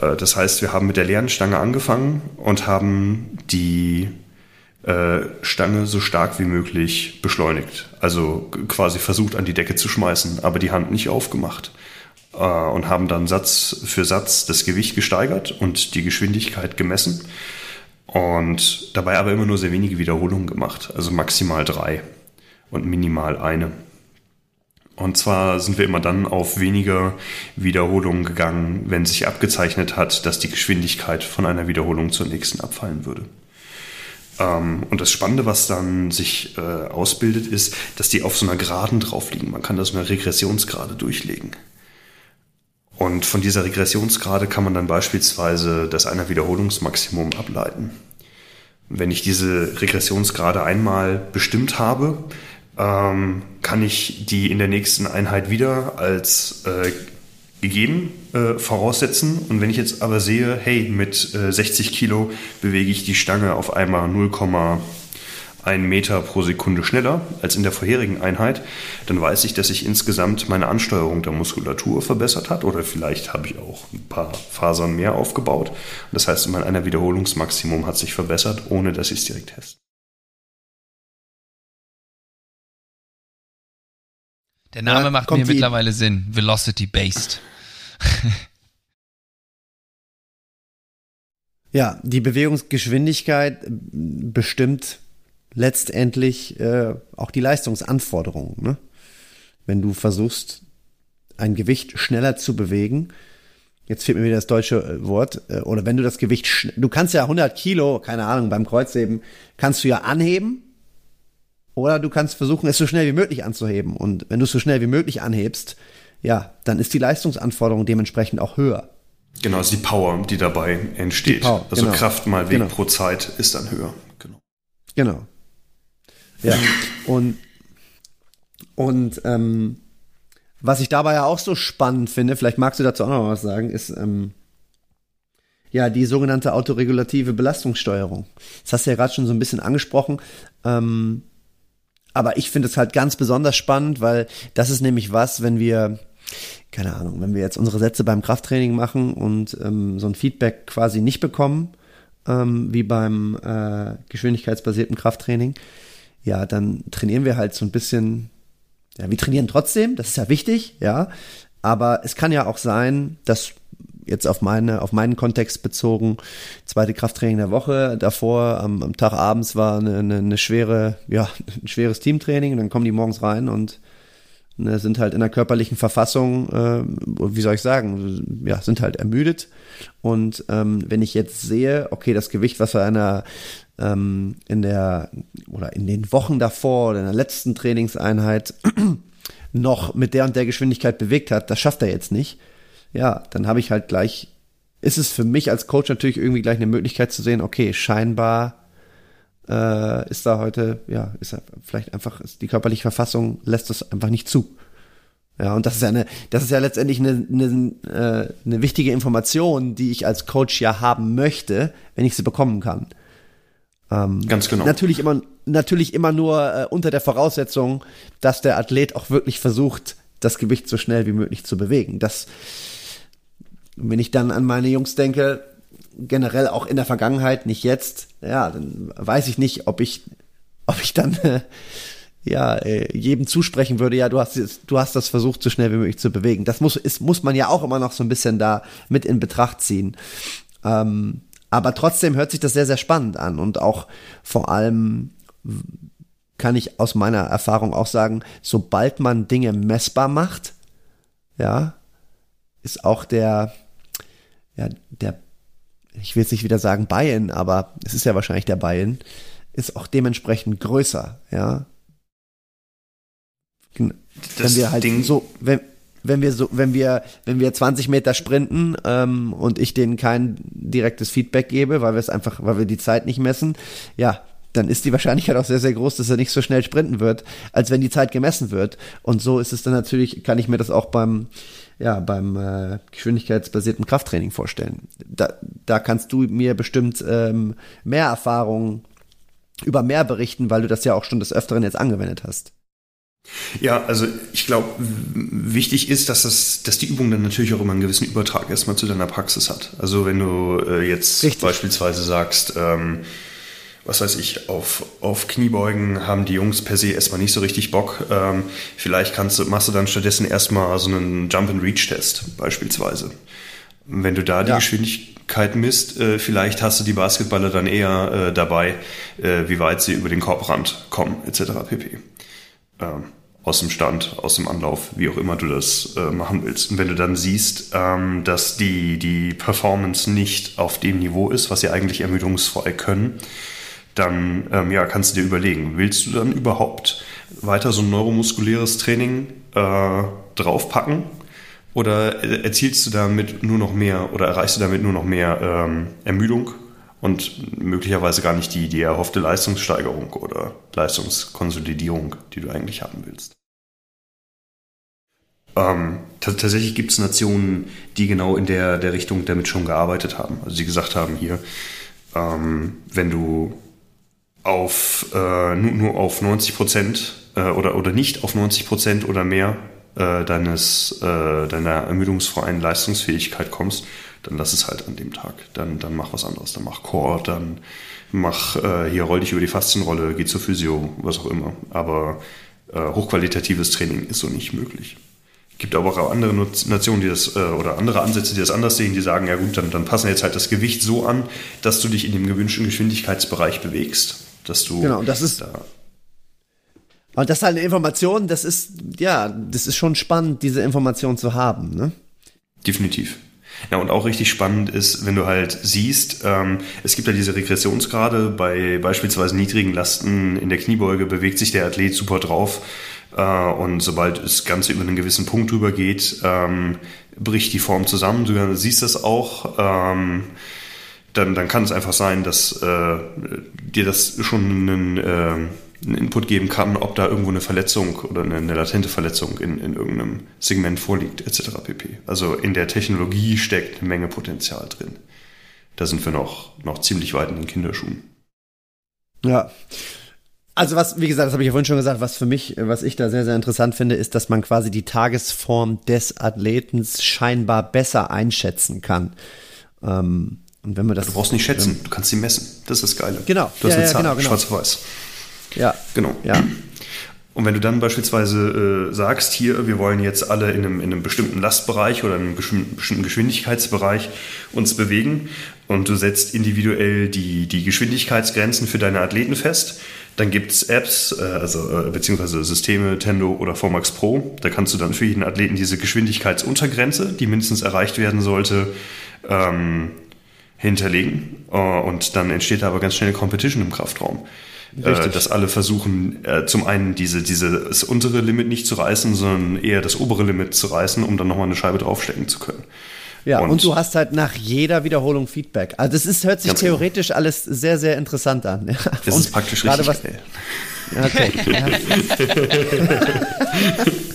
Äh, das heißt, wir haben mit der leeren Stange angefangen und haben die Stange so stark wie möglich beschleunigt. Also quasi versucht an die Decke zu schmeißen, aber die Hand nicht aufgemacht. Äh, und haben dann Satz für Satz das Gewicht gesteigert und die Geschwindigkeit gemessen. Und dabei aber immer nur sehr wenige Wiederholungen gemacht. Also maximal drei und minimal eine. Und zwar sind wir immer dann auf weniger Wiederholungen gegangen, wenn sich abgezeichnet hat, dass die Geschwindigkeit von einer Wiederholung zur nächsten abfallen würde. Ähm, und das Spannende, was dann sich äh, ausbildet, ist, dass die auf so einer Geraden drauf liegen. Man kann das eine Regressionsgrade durchlegen. Und von dieser Regressionsgrade kann man dann beispielsweise das einer Wiederholungsmaximum ableiten. Wenn ich diese Regressionsgrade einmal bestimmt habe, ähm, kann ich die in der nächsten Einheit wieder als äh, gegeben äh, voraussetzen. Und wenn ich jetzt aber sehe, hey, mit äh, 60 Kilo bewege ich die Stange auf einmal 0,1 Meter pro Sekunde schneller als in der vorherigen Einheit, dann weiß ich, dass sich insgesamt meine Ansteuerung der Muskulatur verbessert hat oder vielleicht habe ich auch ein paar Fasern mehr aufgebaut. Das heißt, mein einer Wiederholungsmaximum hat sich verbessert, ohne dass ich es direkt teste. Der Name ja, macht mir mittlerweile Sinn. Velocity Based. ja, die Bewegungsgeschwindigkeit bestimmt letztendlich äh, auch die Leistungsanforderungen. Ne? Wenn du versuchst, ein Gewicht schneller zu bewegen, jetzt fehlt mir wieder das deutsche äh, Wort, äh, oder wenn du das Gewicht, du kannst ja 100 Kilo, keine Ahnung, beim Kreuzheben, kannst du ja anheben, oder du kannst versuchen, es so schnell wie möglich anzuheben. Und wenn du es so schnell wie möglich anhebst, ja, dann ist die Leistungsanforderung dementsprechend auch höher. Genau, also die Power, die dabei entsteht. Die Power, also genau. Kraft mal Weg genau. pro Zeit ist dann höher. Genau. Genau. Ja. und und ähm, was ich dabei ja auch so spannend finde, vielleicht magst du dazu auch noch was sagen, ist, ähm, ja die sogenannte autoregulative Belastungssteuerung. Das hast du ja gerade schon so ein bisschen angesprochen. Ähm, aber ich finde es halt ganz besonders spannend, weil das ist nämlich was, wenn wir, keine Ahnung, wenn wir jetzt unsere Sätze beim Krafttraining machen und ähm, so ein Feedback quasi nicht bekommen, ähm, wie beim äh, geschwindigkeitsbasierten Krafttraining, ja, dann trainieren wir halt so ein bisschen, ja, wir trainieren trotzdem, das ist ja wichtig, ja, aber es kann ja auch sein, dass jetzt auf meine, auf meinen Kontext bezogen, zweite Krafttraining der Woche. Davor am, am Tag abends war eine, eine, eine schwere, ja, ein schweres Teamtraining und dann kommen die morgens rein und ne, sind halt in der körperlichen Verfassung, äh, wie soll ich sagen, ja, sind halt ermüdet. Und ähm, wenn ich jetzt sehe, okay, das Gewicht, was wir einer ähm, in der oder in den Wochen davor oder in der letzten Trainingseinheit noch mit der und der Geschwindigkeit bewegt hat, das schafft er jetzt nicht ja, dann habe ich halt gleich, ist es für mich als Coach natürlich irgendwie gleich eine Möglichkeit zu sehen, okay, scheinbar äh, ist da heute, ja, ist da vielleicht einfach, ist die körperliche Verfassung lässt das einfach nicht zu. Ja, und das ist ja eine, das ist ja letztendlich eine, eine, äh, eine wichtige Information, die ich als Coach ja haben möchte, wenn ich sie bekommen kann. Ähm, Ganz genau. Natürlich immer, natürlich immer nur äh, unter der Voraussetzung, dass der Athlet auch wirklich versucht, das Gewicht so schnell wie möglich zu bewegen. Das, und wenn ich dann an meine Jungs denke, generell auch in der Vergangenheit, nicht jetzt, ja, dann weiß ich nicht, ob ich, ob ich dann ja äh, jedem zusprechen würde, ja, du hast du hast das versucht, so schnell wie möglich zu bewegen. Das muss ist, muss man ja auch immer noch so ein bisschen da mit in Betracht ziehen. Ähm, aber trotzdem hört sich das sehr sehr spannend an und auch vor allem kann ich aus meiner Erfahrung auch sagen, sobald man Dinge messbar macht, ja, ist auch der ja, der, ich will jetzt nicht wieder sagen Buy-in, aber es ist ja wahrscheinlich der Buy-in, ist auch dementsprechend größer, ja. Das wenn wir halt Ding so, wenn, wenn wir so, wenn wir, wenn wir 20 Meter sprinten ähm, und ich denen kein direktes Feedback gebe, weil wir es einfach, weil wir die Zeit nicht messen, ja, dann ist die Wahrscheinlichkeit auch sehr, sehr groß, dass er nicht so schnell sprinten wird, als wenn die Zeit gemessen wird. Und so ist es dann natürlich, kann ich mir das auch beim, ja, beim äh, geschwindigkeitsbasierten Krafttraining vorstellen. Da, da kannst du mir bestimmt ähm, mehr Erfahrungen über mehr berichten, weil du das ja auch schon des Öfteren jetzt angewendet hast. Ja, also ich glaube, wichtig ist, dass das, dass die Übung dann natürlich auch immer einen gewissen Übertrag erstmal zu deiner Praxis hat. Also wenn du äh, jetzt Richtig. beispielsweise sagst, ähm, was weiß ich, auf, auf Kniebeugen haben die Jungs per se erstmal nicht so richtig Bock. Ähm, vielleicht kannst du, machst du dann stattdessen erstmal so einen Jump-and-Reach-Test beispielsweise. Wenn du da die ja. Geschwindigkeit misst, äh, vielleicht hast du die Basketballer dann eher äh, dabei, äh, wie weit sie über den Korbrand kommen, etc. pp. Ähm, aus dem Stand, aus dem Anlauf, wie auch immer du das äh, machen willst. Und wenn du dann siehst, ähm, dass die, die Performance nicht auf dem Niveau ist, was sie eigentlich ermüdungsfrei können, dann ähm, ja, kannst du dir überlegen, willst du dann überhaupt weiter so ein neuromuskuläres Training äh, draufpacken? Oder erzielst du damit nur noch mehr oder erreichst du damit nur noch mehr ähm, Ermüdung und möglicherweise gar nicht die, die erhoffte Leistungssteigerung oder Leistungskonsolidierung, die du eigentlich haben willst? Ähm, tatsächlich gibt es Nationen, die genau in der, der Richtung damit schon gearbeitet haben. Also die gesagt haben, hier, ähm, wenn du auf äh, nur, nur auf 90 Prozent äh, oder, oder nicht auf 90 Prozent oder mehr äh, deines, äh, deiner ermüdungsfreien Leistungsfähigkeit kommst, dann lass es halt an dem Tag. Dann, dann mach was anderes. Dann mach Core, dann mach äh, hier roll dich über die Faszienrolle, geh zur Physio, was auch immer. Aber äh, hochqualitatives Training ist so nicht möglich gibt aber auch andere Nationen, die das, oder andere Ansätze, die das anders sehen, die sagen, ja gut, dann, dann passen jetzt halt das Gewicht so an, dass du dich in dem gewünschten Geschwindigkeitsbereich bewegst dass du. Genau, und das ist. Da und das ist halt eine Information, das ist, ja, das ist schon spannend, diese Information zu haben, ne? Definitiv. Ja, und auch richtig spannend ist, wenn du halt siehst, ähm, es gibt ja diese Regressionsgrade, bei beispielsweise niedrigen Lasten in der Kniebeuge bewegt sich der Athlet super drauf. Äh, und sobald das Ganze über einen gewissen Punkt drüber geht, ähm, bricht die Form zusammen. Du siehst das auch. Ähm, dann, dann kann es einfach sein, dass äh, dir das schon einen, äh, einen Input geben kann, ob da irgendwo eine Verletzung oder eine, eine latente Verletzung in, in irgendeinem Segment vorliegt, etc. pp. Also in der Technologie steckt eine Menge Potenzial drin. da sind wir noch, noch ziemlich weit in den Kinderschuhen. Ja. Also was, wie gesagt, das habe ich ja vorhin schon gesagt, was für mich, was ich da sehr, sehr interessant finde, ist, dass man quasi die Tagesform des Athleten scheinbar besser einschätzen kann. Ähm, und wenn man das. Du brauchst nicht schätzen, du kannst sie messen. Das ist das Geile. Genau. Du hast ja, eine ja, Zahl, genau, genau. schwarz auf weiß. Ja. Genau. Ja. Und wenn du dann beispielsweise äh, sagst, hier, wir wollen jetzt alle in einem, in einem bestimmten Lastbereich oder in einem bestimmten Geschwindigkeitsbereich uns bewegen und du setzt individuell die, die Geschwindigkeitsgrenzen für deine Athleten fest, dann gibt's Apps, äh, also äh, beziehungsweise Systeme, Tendo oder Formax Pro. Da kannst du dann für jeden Athleten diese Geschwindigkeitsuntergrenze, die mindestens erreicht werden sollte, ähm, hinterlegen. Äh, und dann entsteht da aber ganz schnell eine Competition im Kraftraum. Äh, dass alle versuchen, äh, zum einen diese, dieses untere Limit nicht zu reißen, sondern eher das obere Limit zu reißen, um dann nochmal eine Scheibe draufstecken zu können. Ja, und, und, du hast halt nach jeder Wiederholung Feedback. Also es ist, hört sich genau. theoretisch alles sehr, sehr interessant an. Ja. Das und ist praktisch gerade richtig was, geil. Okay.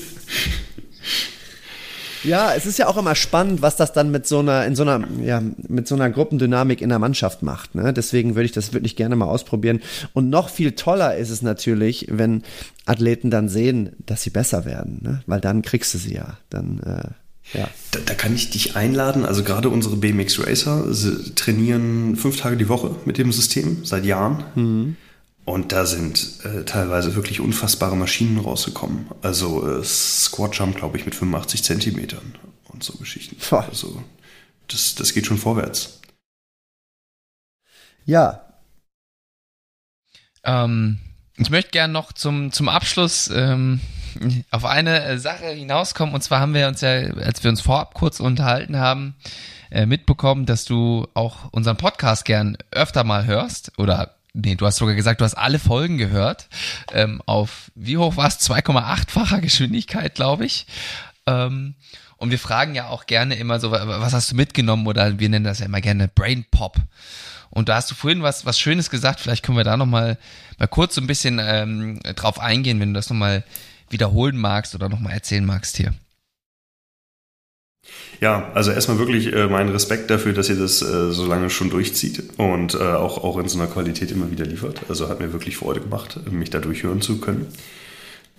Ja, es ist ja auch immer spannend, was das dann mit so einer, in so einer, ja, mit so einer Gruppendynamik in der Mannschaft macht. Ne? Deswegen würde ich das wirklich gerne mal ausprobieren. Und noch viel toller ist es natürlich, wenn Athleten dann sehen, dass sie besser werden, ne? weil dann kriegst du sie ja. Dann, äh, ja. Da, da kann ich dich einladen. Also gerade unsere BMX Racer trainieren fünf Tage die Woche mit dem System seit Jahren. Mhm. Und da sind äh, teilweise wirklich unfassbare Maschinen rausgekommen. Also äh, Squat Jump, glaube ich, mit 85 Zentimetern und so Geschichten. Boah. Also das, das geht schon vorwärts. Ja. Ähm, ich möchte gerne noch zum, zum Abschluss ähm, auf eine äh, Sache hinauskommen. Und zwar haben wir uns ja, als wir uns vorab kurz unterhalten haben, äh, mitbekommen, dass du auch unseren Podcast gern öfter mal hörst oder Nee, du hast sogar gesagt, du hast alle Folgen gehört. Ähm, auf, wie hoch war es? 2,8-facher Geschwindigkeit, glaube ich. Ähm, und wir fragen ja auch gerne immer so, was hast du mitgenommen? Oder wir nennen das ja immer gerne Brain Pop. Und da hast du vorhin was, was Schönes gesagt. Vielleicht können wir da nochmal mal kurz so ein bisschen ähm, drauf eingehen, wenn du das nochmal wiederholen magst oder nochmal erzählen magst hier. Ja, also erstmal wirklich äh, mein Respekt dafür, dass ihr das äh, so lange schon durchzieht und äh, auch, auch in so einer Qualität immer wieder liefert. Also hat mir wirklich Freude gemacht, mich da durchhören zu können.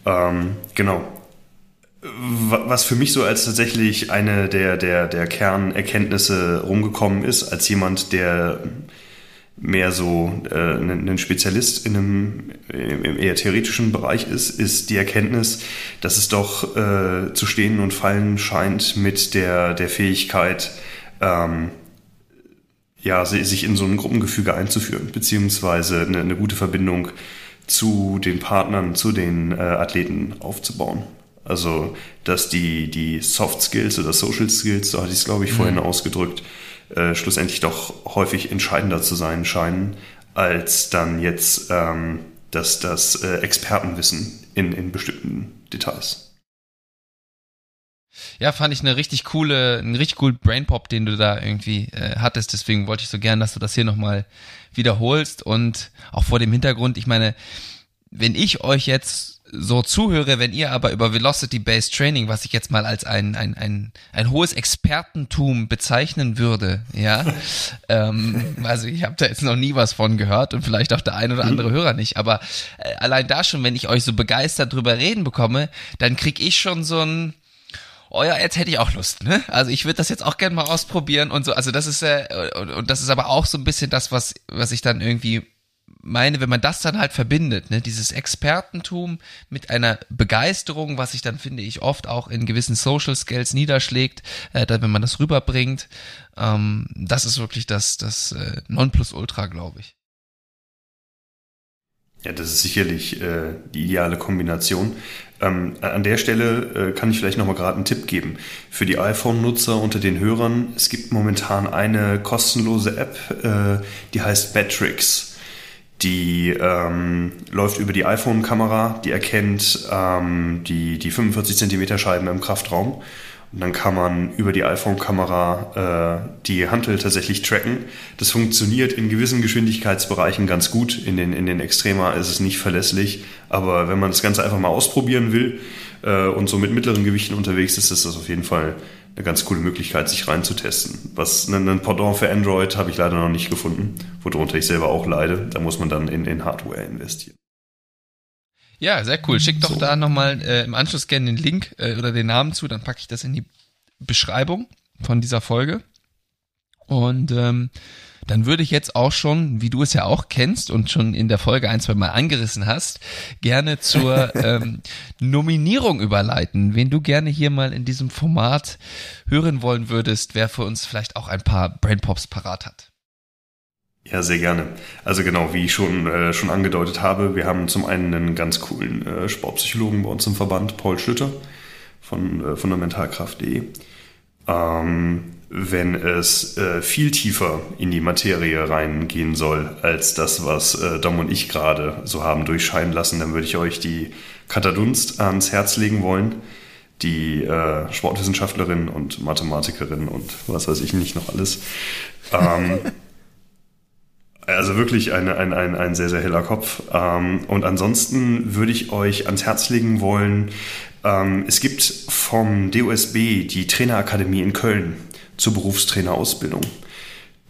Ähm, genau. Was für mich so als tatsächlich eine der, der, der Kernerkenntnisse rumgekommen ist, als jemand, der mehr so äh, ein Spezialist in einem im eher theoretischen Bereich ist, ist die Erkenntnis, dass es doch äh, zu stehen und fallen scheint mit der der Fähigkeit, ähm, ja, sich in so ein Gruppengefüge einzuführen, beziehungsweise eine, eine gute Verbindung zu den Partnern, zu den äh, Athleten aufzubauen. Also, dass die, die Soft Skills oder Social Skills, so hatte ich es, glaube ich, vorhin mhm. ausgedrückt, äh, schlussendlich doch häufig entscheidender zu sein scheinen, als dann jetzt ähm, das, das äh, Expertenwissen in, in bestimmten Details. Ja, fand ich eine richtig coole, einen richtig coolen Brainpop, den du da irgendwie äh, hattest. Deswegen wollte ich so gern, dass du das hier nochmal wiederholst und auch vor dem Hintergrund, ich meine, wenn ich euch jetzt so zuhöre, wenn ihr aber über Velocity-Based Training, was ich jetzt mal als ein, ein, ein, ein hohes Expertentum bezeichnen würde, ja, ähm, also ich habe da jetzt noch nie was von gehört und vielleicht auch der ein oder andere Hörer nicht, aber äh, allein da schon, wenn ich euch so begeistert drüber reden bekomme, dann krieg ich schon so ein, oh ja, jetzt hätte ich auch Lust, ne? Also ich würde das jetzt auch gerne mal ausprobieren und so. Also das ist äh, und, und das ist aber auch so ein bisschen das, was was ich dann irgendwie meine, wenn man das dann halt verbindet, ne, dieses Expertentum mit einer Begeisterung, was sich dann, finde ich, oft auch in gewissen Social Skills niederschlägt, äh, wenn man das rüberbringt, ähm, das ist wirklich das, das äh, Nonplusultra, glaube ich. Ja, das ist sicherlich äh, die ideale Kombination. Ähm, an der Stelle äh, kann ich vielleicht nochmal gerade einen Tipp geben. Für die iPhone-Nutzer unter den Hörern, es gibt momentan eine kostenlose App, äh, die heißt Batrix. Die ähm, läuft über die iPhone-Kamera, die erkennt ähm, die, die 45 cm Scheiben im Kraftraum. Und dann kann man über die iPhone-Kamera äh, die Hantel tatsächlich tracken. Das funktioniert in gewissen Geschwindigkeitsbereichen ganz gut. In den, in den Extrema ist es nicht verlässlich. Aber wenn man das Ganze einfach mal ausprobieren will äh, und so mit mittleren Gewichten unterwegs ist, ist das auf jeden Fall eine ganz coole Möglichkeit, sich reinzutesten. Was ein Pendant für Android habe ich leider noch nicht gefunden, worunter ich selber auch leide. Da muss man dann in, in Hardware investieren. Ja, sehr cool. Schick doch so. da nochmal äh, im Anschluss gerne den Link äh, oder den Namen zu, dann packe ich das in die Beschreibung von dieser Folge. Und ähm, dann würde ich jetzt auch schon, wie du es ja auch kennst und schon in der Folge ein, zwei Mal angerissen hast, gerne zur ähm, Nominierung überleiten. Wen du gerne hier mal in diesem Format hören wollen würdest, wer für uns vielleicht auch ein paar Brainpops parat hat. Ja, sehr gerne. Also genau, wie ich schon, äh, schon angedeutet habe, wir haben zum einen einen ganz coolen äh, Sportpsychologen bei uns im Verband, Paul Schlüter von äh, fundamentalkraft.de. Ähm, wenn es äh, viel tiefer in die Materie reingehen soll, als das, was äh, Dom und ich gerade so haben durchscheinen lassen, dann würde ich euch die Katha Dunst ans Herz legen wollen, die äh, Sportwissenschaftlerin und Mathematikerin und was weiß ich nicht noch alles. Ähm, also wirklich eine, ein, ein, ein sehr, sehr heller Kopf. Ähm, und ansonsten würde ich euch ans Herz legen wollen, ähm, es gibt vom DOSB die Trainerakademie in Köln zur Berufstrainerausbildung.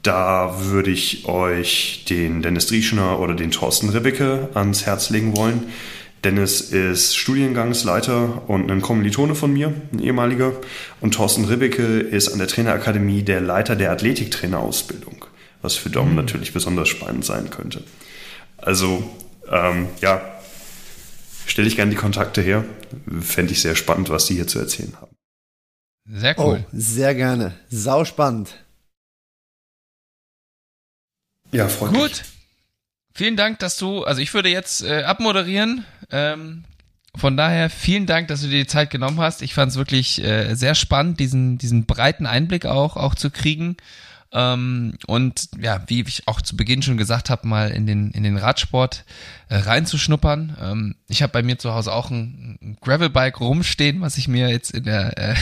Da würde ich euch den Dennis Drieschner oder den Thorsten Ribbecke ans Herz legen wollen. Dennis ist Studiengangsleiter und ein Kommilitone von mir, ein ehemaliger. Und Thorsten Ribbecke ist an der Trainerakademie der Leiter der Athletiktrainerausbildung, was für Dom mhm. natürlich besonders spannend sein könnte. Also, ähm, ja, stelle ich gerne die Kontakte her. Fände ich sehr spannend, was die hier zu erzählen haben. Sehr cool. Oh, sehr gerne. Sau spannend. Ja, freut Gut. Mich. Vielen Dank, dass du, also ich würde jetzt äh, abmoderieren. Ähm, von daher vielen Dank, dass du dir die Zeit genommen hast. Ich fand es wirklich äh, sehr spannend, diesen, diesen breiten Einblick auch, auch zu kriegen. Ähm, und ja, wie ich auch zu Beginn schon gesagt habe, mal in den, in den Radsport äh, reinzuschnuppern. Ähm, ich habe bei mir zu Hause auch ein, ein Gravelbike rumstehen, was ich mir jetzt in der, äh,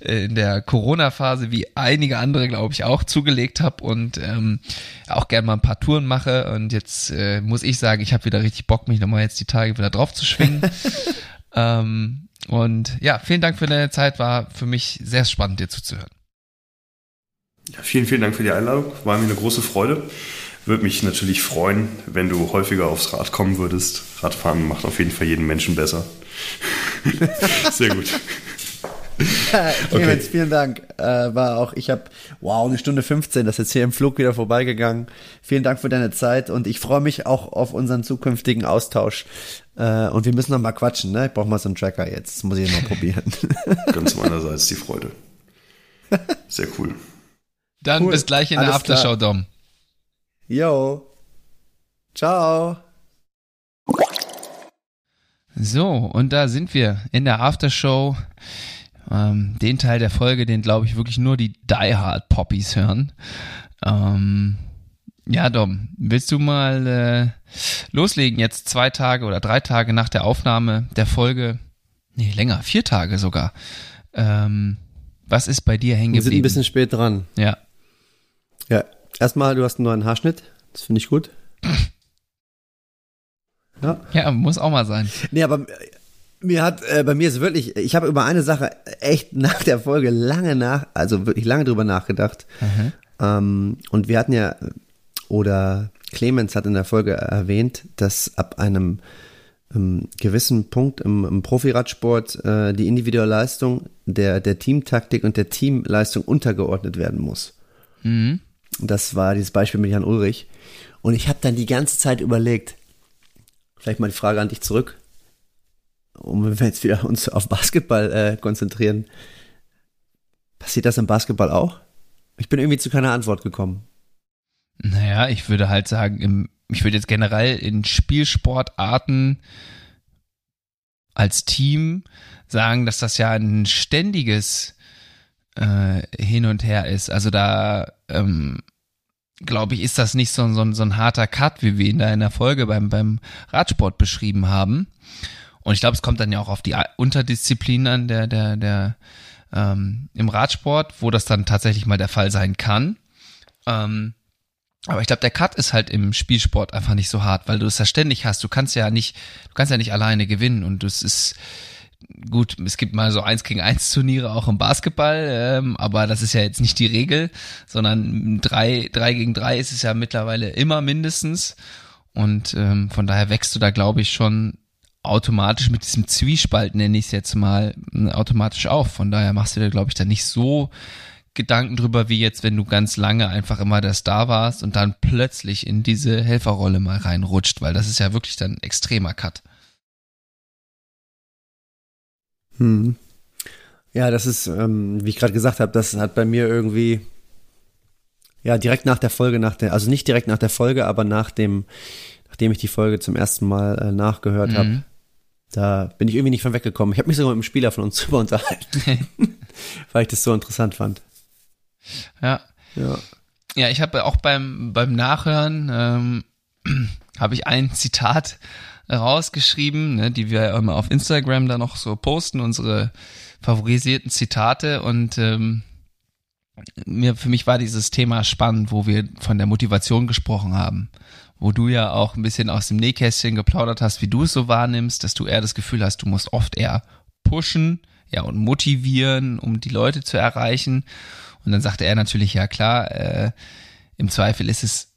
in der Corona-Phase wie einige andere, glaube ich, auch zugelegt habe und ähm, auch gerne mal ein paar Touren mache. Und jetzt äh, muss ich sagen, ich habe wieder richtig Bock, mich nochmal jetzt die Tage wieder drauf zu schwingen. ähm, und ja, vielen Dank für deine Zeit, war für mich sehr spannend, dir zuzuhören. Ja, vielen, vielen Dank für die Einladung. War mir eine große Freude. Würde mich natürlich freuen, wenn du häufiger aufs Rad kommen würdest. Radfahren macht auf jeden Fall jeden Menschen besser. Sehr gut. Ja, Clemens, okay. vielen Dank. Äh, war auch, ich habe, wow, eine Stunde 15, das ist jetzt hier im Flug wieder vorbeigegangen. Vielen Dank für deine Zeit und ich freue mich auch auf unseren zukünftigen Austausch. Äh, und wir müssen noch mal quatschen, ne? Ich brauche mal so einen Tracker jetzt. Das muss ich noch probieren. Ganz meinerseits die Freude. Sehr cool. Dann cool. bis gleich in Alles der Aftershow, klar. Dom. Jo. Ciao. So, und da sind wir in der Aftershow. Ähm, den Teil der Folge, den glaube ich wirklich nur die Die Hard Poppies hören. Ähm, ja, Dom, willst du mal äh, loslegen jetzt zwei Tage oder drei Tage nach der Aufnahme der Folge? Nee, länger, vier Tage sogar. Ähm, was ist bei dir hängen geblieben? Wir sind ein bisschen spät dran. Ja. Ja, erstmal, du hast einen neuen Haarschnitt. Das finde ich gut. Ja. ja, muss auch mal sein. Nee, aber mir hat, äh, bei mir ist wirklich, ich habe über eine Sache echt nach der Folge lange nach, also wirklich lange drüber nachgedacht. Mhm. Ähm, und wir hatten ja, oder Clemens hat in der Folge erwähnt, dass ab einem ähm, gewissen Punkt im, im Profiradsport äh, die individuelle Leistung der, der Teamtaktik und der Teamleistung untergeordnet werden muss. Mhm. Das war dieses Beispiel mit Jan Ulrich. Und ich habe dann die ganze Zeit überlegt, vielleicht mal die Frage an dich zurück, um wenn wir jetzt wieder uns auf Basketball äh, konzentrieren. Passiert das im Basketball auch? Ich bin irgendwie zu keiner Antwort gekommen. Naja, ich würde halt sagen, im, ich würde jetzt generell in Spielsportarten als Team sagen, dass das ja ein ständiges äh, hin und her ist. Also da ähm, glaube ich, ist das nicht so, so, so ein harter Cut, wie wir ihn da in der Folge beim, beim Radsport beschrieben haben. Und ich glaube, es kommt dann ja auch auf die Unterdisziplin an, der, der, der ähm, im Radsport, wo das dann tatsächlich mal der Fall sein kann. Ähm, aber ich glaube, der Cut ist halt im Spielsport einfach nicht so hart, weil du es ja ständig hast. Du kannst ja nicht, du kannst ja nicht alleine gewinnen und es ist, gut, es gibt mal so eins gegen eins Turniere auch im Basketball, ähm, aber das ist ja jetzt nicht die Regel, sondern drei, drei gegen drei ist es ja mittlerweile immer mindestens. Und ähm, von daher wächst du da, glaube ich, schon automatisch mit diesem Zwiespalt, nenne ich es jetzt mal, automatisch auf. Von daher machst du dir, glaube ich, da nicht so Gedanken drüber, wie jetzt, wenn du ganz lange einfach immer der Star warst und dann plötzlich in diese Helferrolle mal reinrutscht, weil das ist ja wirklich dann extremer Cut. Hm. Ja, das ist, ähm, wie ich gerade gesagt habe, das hat bei mir irgendwie, ja, direkt nach der Folge, nach der, also nicht direkt nach der Folge, aber nach dem, nachdem ich die Folge zum ersten Mal äh, nachgehört mhm. habe, da bin ich irgendwie nicht von weggekommen. Ich habe mich sogar mit einem Spieler von uns drüber unterhalten, weil ich das so interessant fand. Ja. Ja, ja ich habe auch beim, beim Nachhören, ähm, habe ich ein Zitat rausgeschrieben, ne, die wir immer auf Instagram da noch so posten, unsere favorisierten Zitate und ähm, mir für mich war dieses Thema spannend, wo wir von der Motivation gesprochen haben, wo du ja auch ein bisschen aus dem Nähkästchen geplaudert hast, wie du es so wahrnimmst, dass du eher das Gefühl hast, du musst oft eher pushen, ja und motivieren, um die Leute zu erreichen. Und dann sagte er natürlich, ja klar, äh, im Zweifel ist es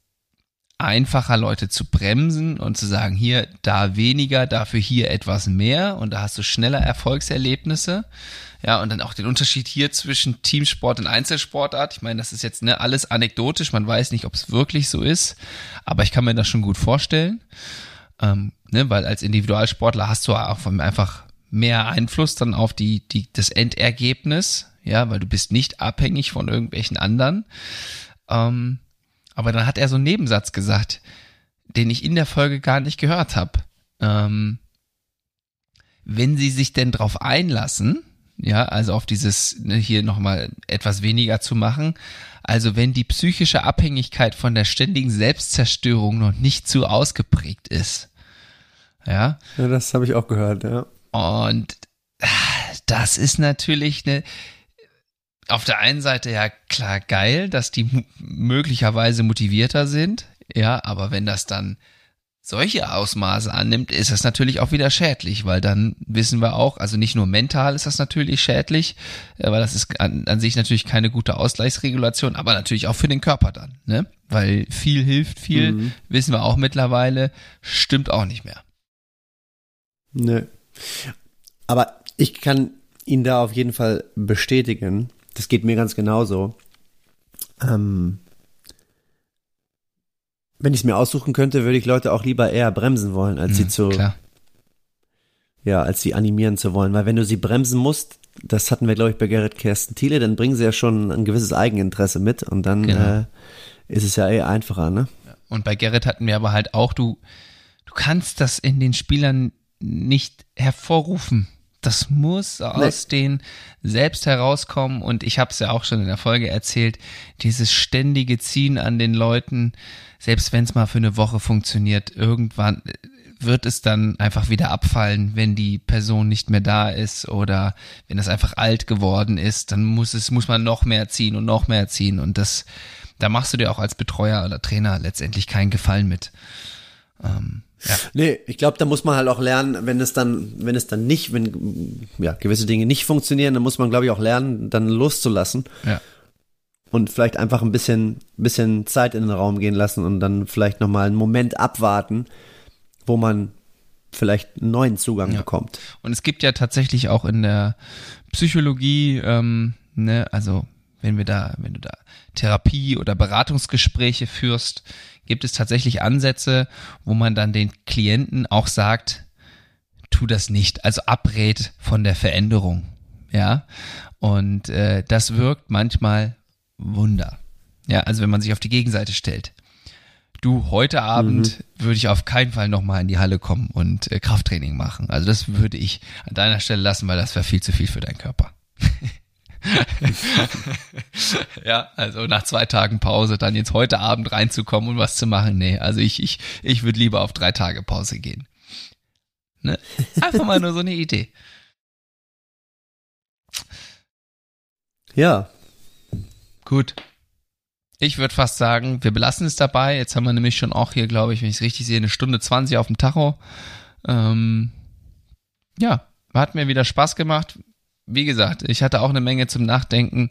einfacher, Leute zu bremsen und zu sagen, hier, da weniger, dafür hier etwas mehr und da hast du schneller Erfolgserlebnisse. Ja, und dann auch den Unterschied hier zwischen Teamsport und Einzelsportart. Ich meine, das ist jetzt ne, alles anekdotisch, man weiß nicht, ob es wirklich so ist, aber ich kann mir das schon gut vorstellen. Ähm, ne, weil als Individualsportler hast du auch einfach mehr Einfluss dann auf die, die, das Endergebnis, ja, weil du bist nicht abhängig von irgendwelchen anderen. Ähm, aber dann hat er so einen Nebensatz gesagt, den ich in der Folge gar nicht gehört habe. Ähm, wenn sie sich denn drauf einlassen, ja, also auf dieses ne, hier nochmal etwas weniger zu machen, also wenn die psychische Abhängigkeit von der ständigen Selbstzerstörung noch nicht zu ausgeprägt ist. Ja. Ja, das habe ich auch gehört, ja. Und ah, das ist natürlich eine, auf der einen Seite ja klar geil, dass die möglicherweise motivierter sind, ja, aber wenn das dann solche Ausmaße annimmt, ist das natürlich auch wieder schädlich, weil dann wissen wir auch, also nicht nur mental ist das natürlich schädlich, äh, weil das ist an, an sich natürlich keine gute Ausgleichsregulation, aber natürlich auch für den Körper dann, ne? Weil viel hilft viel, mhm. wissen wir auch mittlerweile, stimmt auch nicht mehr. Ne. Aber ich kann ihn da auf jeden Fall bestätigen, das geht mir ganz genauso. Ähm, wenn ich es mir aussuchen könnte, würde ich Leute auch lieber eher bremsen wollen, als mhm, sie zu, klar. ja, als sie animieren zu wollen. Weil wenn du sie bremsen musst, das hatten wir, glaube ich, bei Gerrit Kersten Thiele, dann bringen sie ja schon ein gewisses Eigeninteresse mit und dann genau. äh, ist es ja eher einfacher, ne? Und bei Gerrit hatten wir aber halt auch, du, du kannst das in den Spielern nicht hervorrufen. Das muss aus nee. den selbst herauskommen und ich habe es ja auch schon in der Folge erzählt, dieses ständige Ziehen an den Leuten, selbst wenn es mal für eine Woche funktioniert, irgendwann wird es dann einfach wieder abfallen, wenn die Person nicht mehr da ist oder wenn es einfach alt geworden ist, dann muss es muss man noch mehr ziehen und noch mehr ziehen und das da machst du dir auch als Betreuer oder Trainer letztendlich keinen Gefallen mit. Ähm, ja. Nee, ich glaube, da muss man halt auch lernen, wenn es dann, wenn es dann nicht, wenn ja, gewisse Dinge nicht funktionieren, dann muss man, glaube ich, auch lernen, dann loszulassen. Ja. Und vielleicht einfach ein bisschen, bisschen Zeit in den Raum gehen lassen und dann vielleicht nochmal einen Moment abwarten, wo man vielleicht einen neuen Zugang ja. bekommt. Und es gibt ja tatsächlich auch in der Psychologie, ähm, ne, also wenn wir da, wenn du da Therapie oder Beratungsgespräche führst, gibt es tatsächlich Ansätze, wo man dann den Klienten auch sagt, tu das nicht, also abrät von der Veränderung. Ja, und äh, das wirkt manchmal Wunder. Ja, also wenn man sich auf die Gegenseite stellt. Du, heute Abend mhm. würde ich auf keinen Fall nochmal in die Halle kommen und äh, Krafttraining machen. Also das würde ich an deiner Stelle lassen, weil das wäre viel zu viel für deinen Körper. ja, also nach zwei Tagen Pause dann jetzt heute Abend reinzukommen und was zu machen, nee, also ich, ich, ich würde lieber auf drei Tage Pause gehen. Ne? Einfach mal nur so eine Idee. Ja. Gut. Ich würde fast sagen, wir belassen es dabei. Jetzt haben wir nämlich schon auch hier, glaube ich, wenn ich es richtig sehe, eine Stunde 20 auf dem Tacho. Ähm, ja, hat mir wieder Spaß gemacht. Wie gesagt, ich hatte auch eine Menge zum Nachdenken.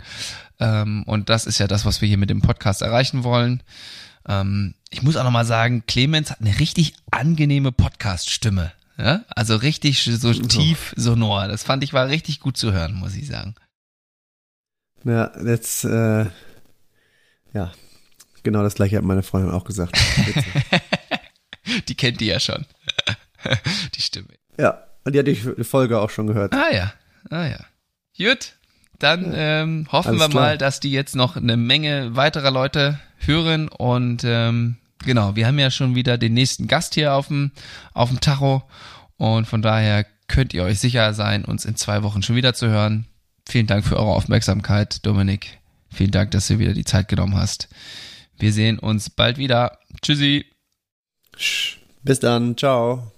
Ähm, und das ist ja das, was wir hier mit dem Podcast erreichen wollen. Ähm, ich muss auch nochmal sagen, Clemens hat eine richtig angenehme Podcast-Stimme. Ja? Also richtig so tief sonor. Das fand ich war richtig gut zu hören, muss ich sagen. Ja, jetzt, äh, ja, genau das gleiche hat meine Freundin auch gesagt. die kennt die ja schon. die Stimme. Ja, und die hat die Folge auch schon gehört. Ah ja, ah ja. Gut, dann ähm, hoffen Alles wir klar. mal, dass die jetzt noch eine Menge weiterer Leute hören und ähm, genau, wir haben ja schon wieder den nächsten Gast hier auf dem, auf dem Tacho und von daher könnt ihr euch sicher sein, uns in zwei Wochen schon wieder zu hören. Vielen Dank für eure Aufmerksamkeit, Dominik. Vielen Dank, dass du wieder die Zeit genommen hast. Wir sehen uns bald wieder. Tschüssi. Bis dann. Ciao.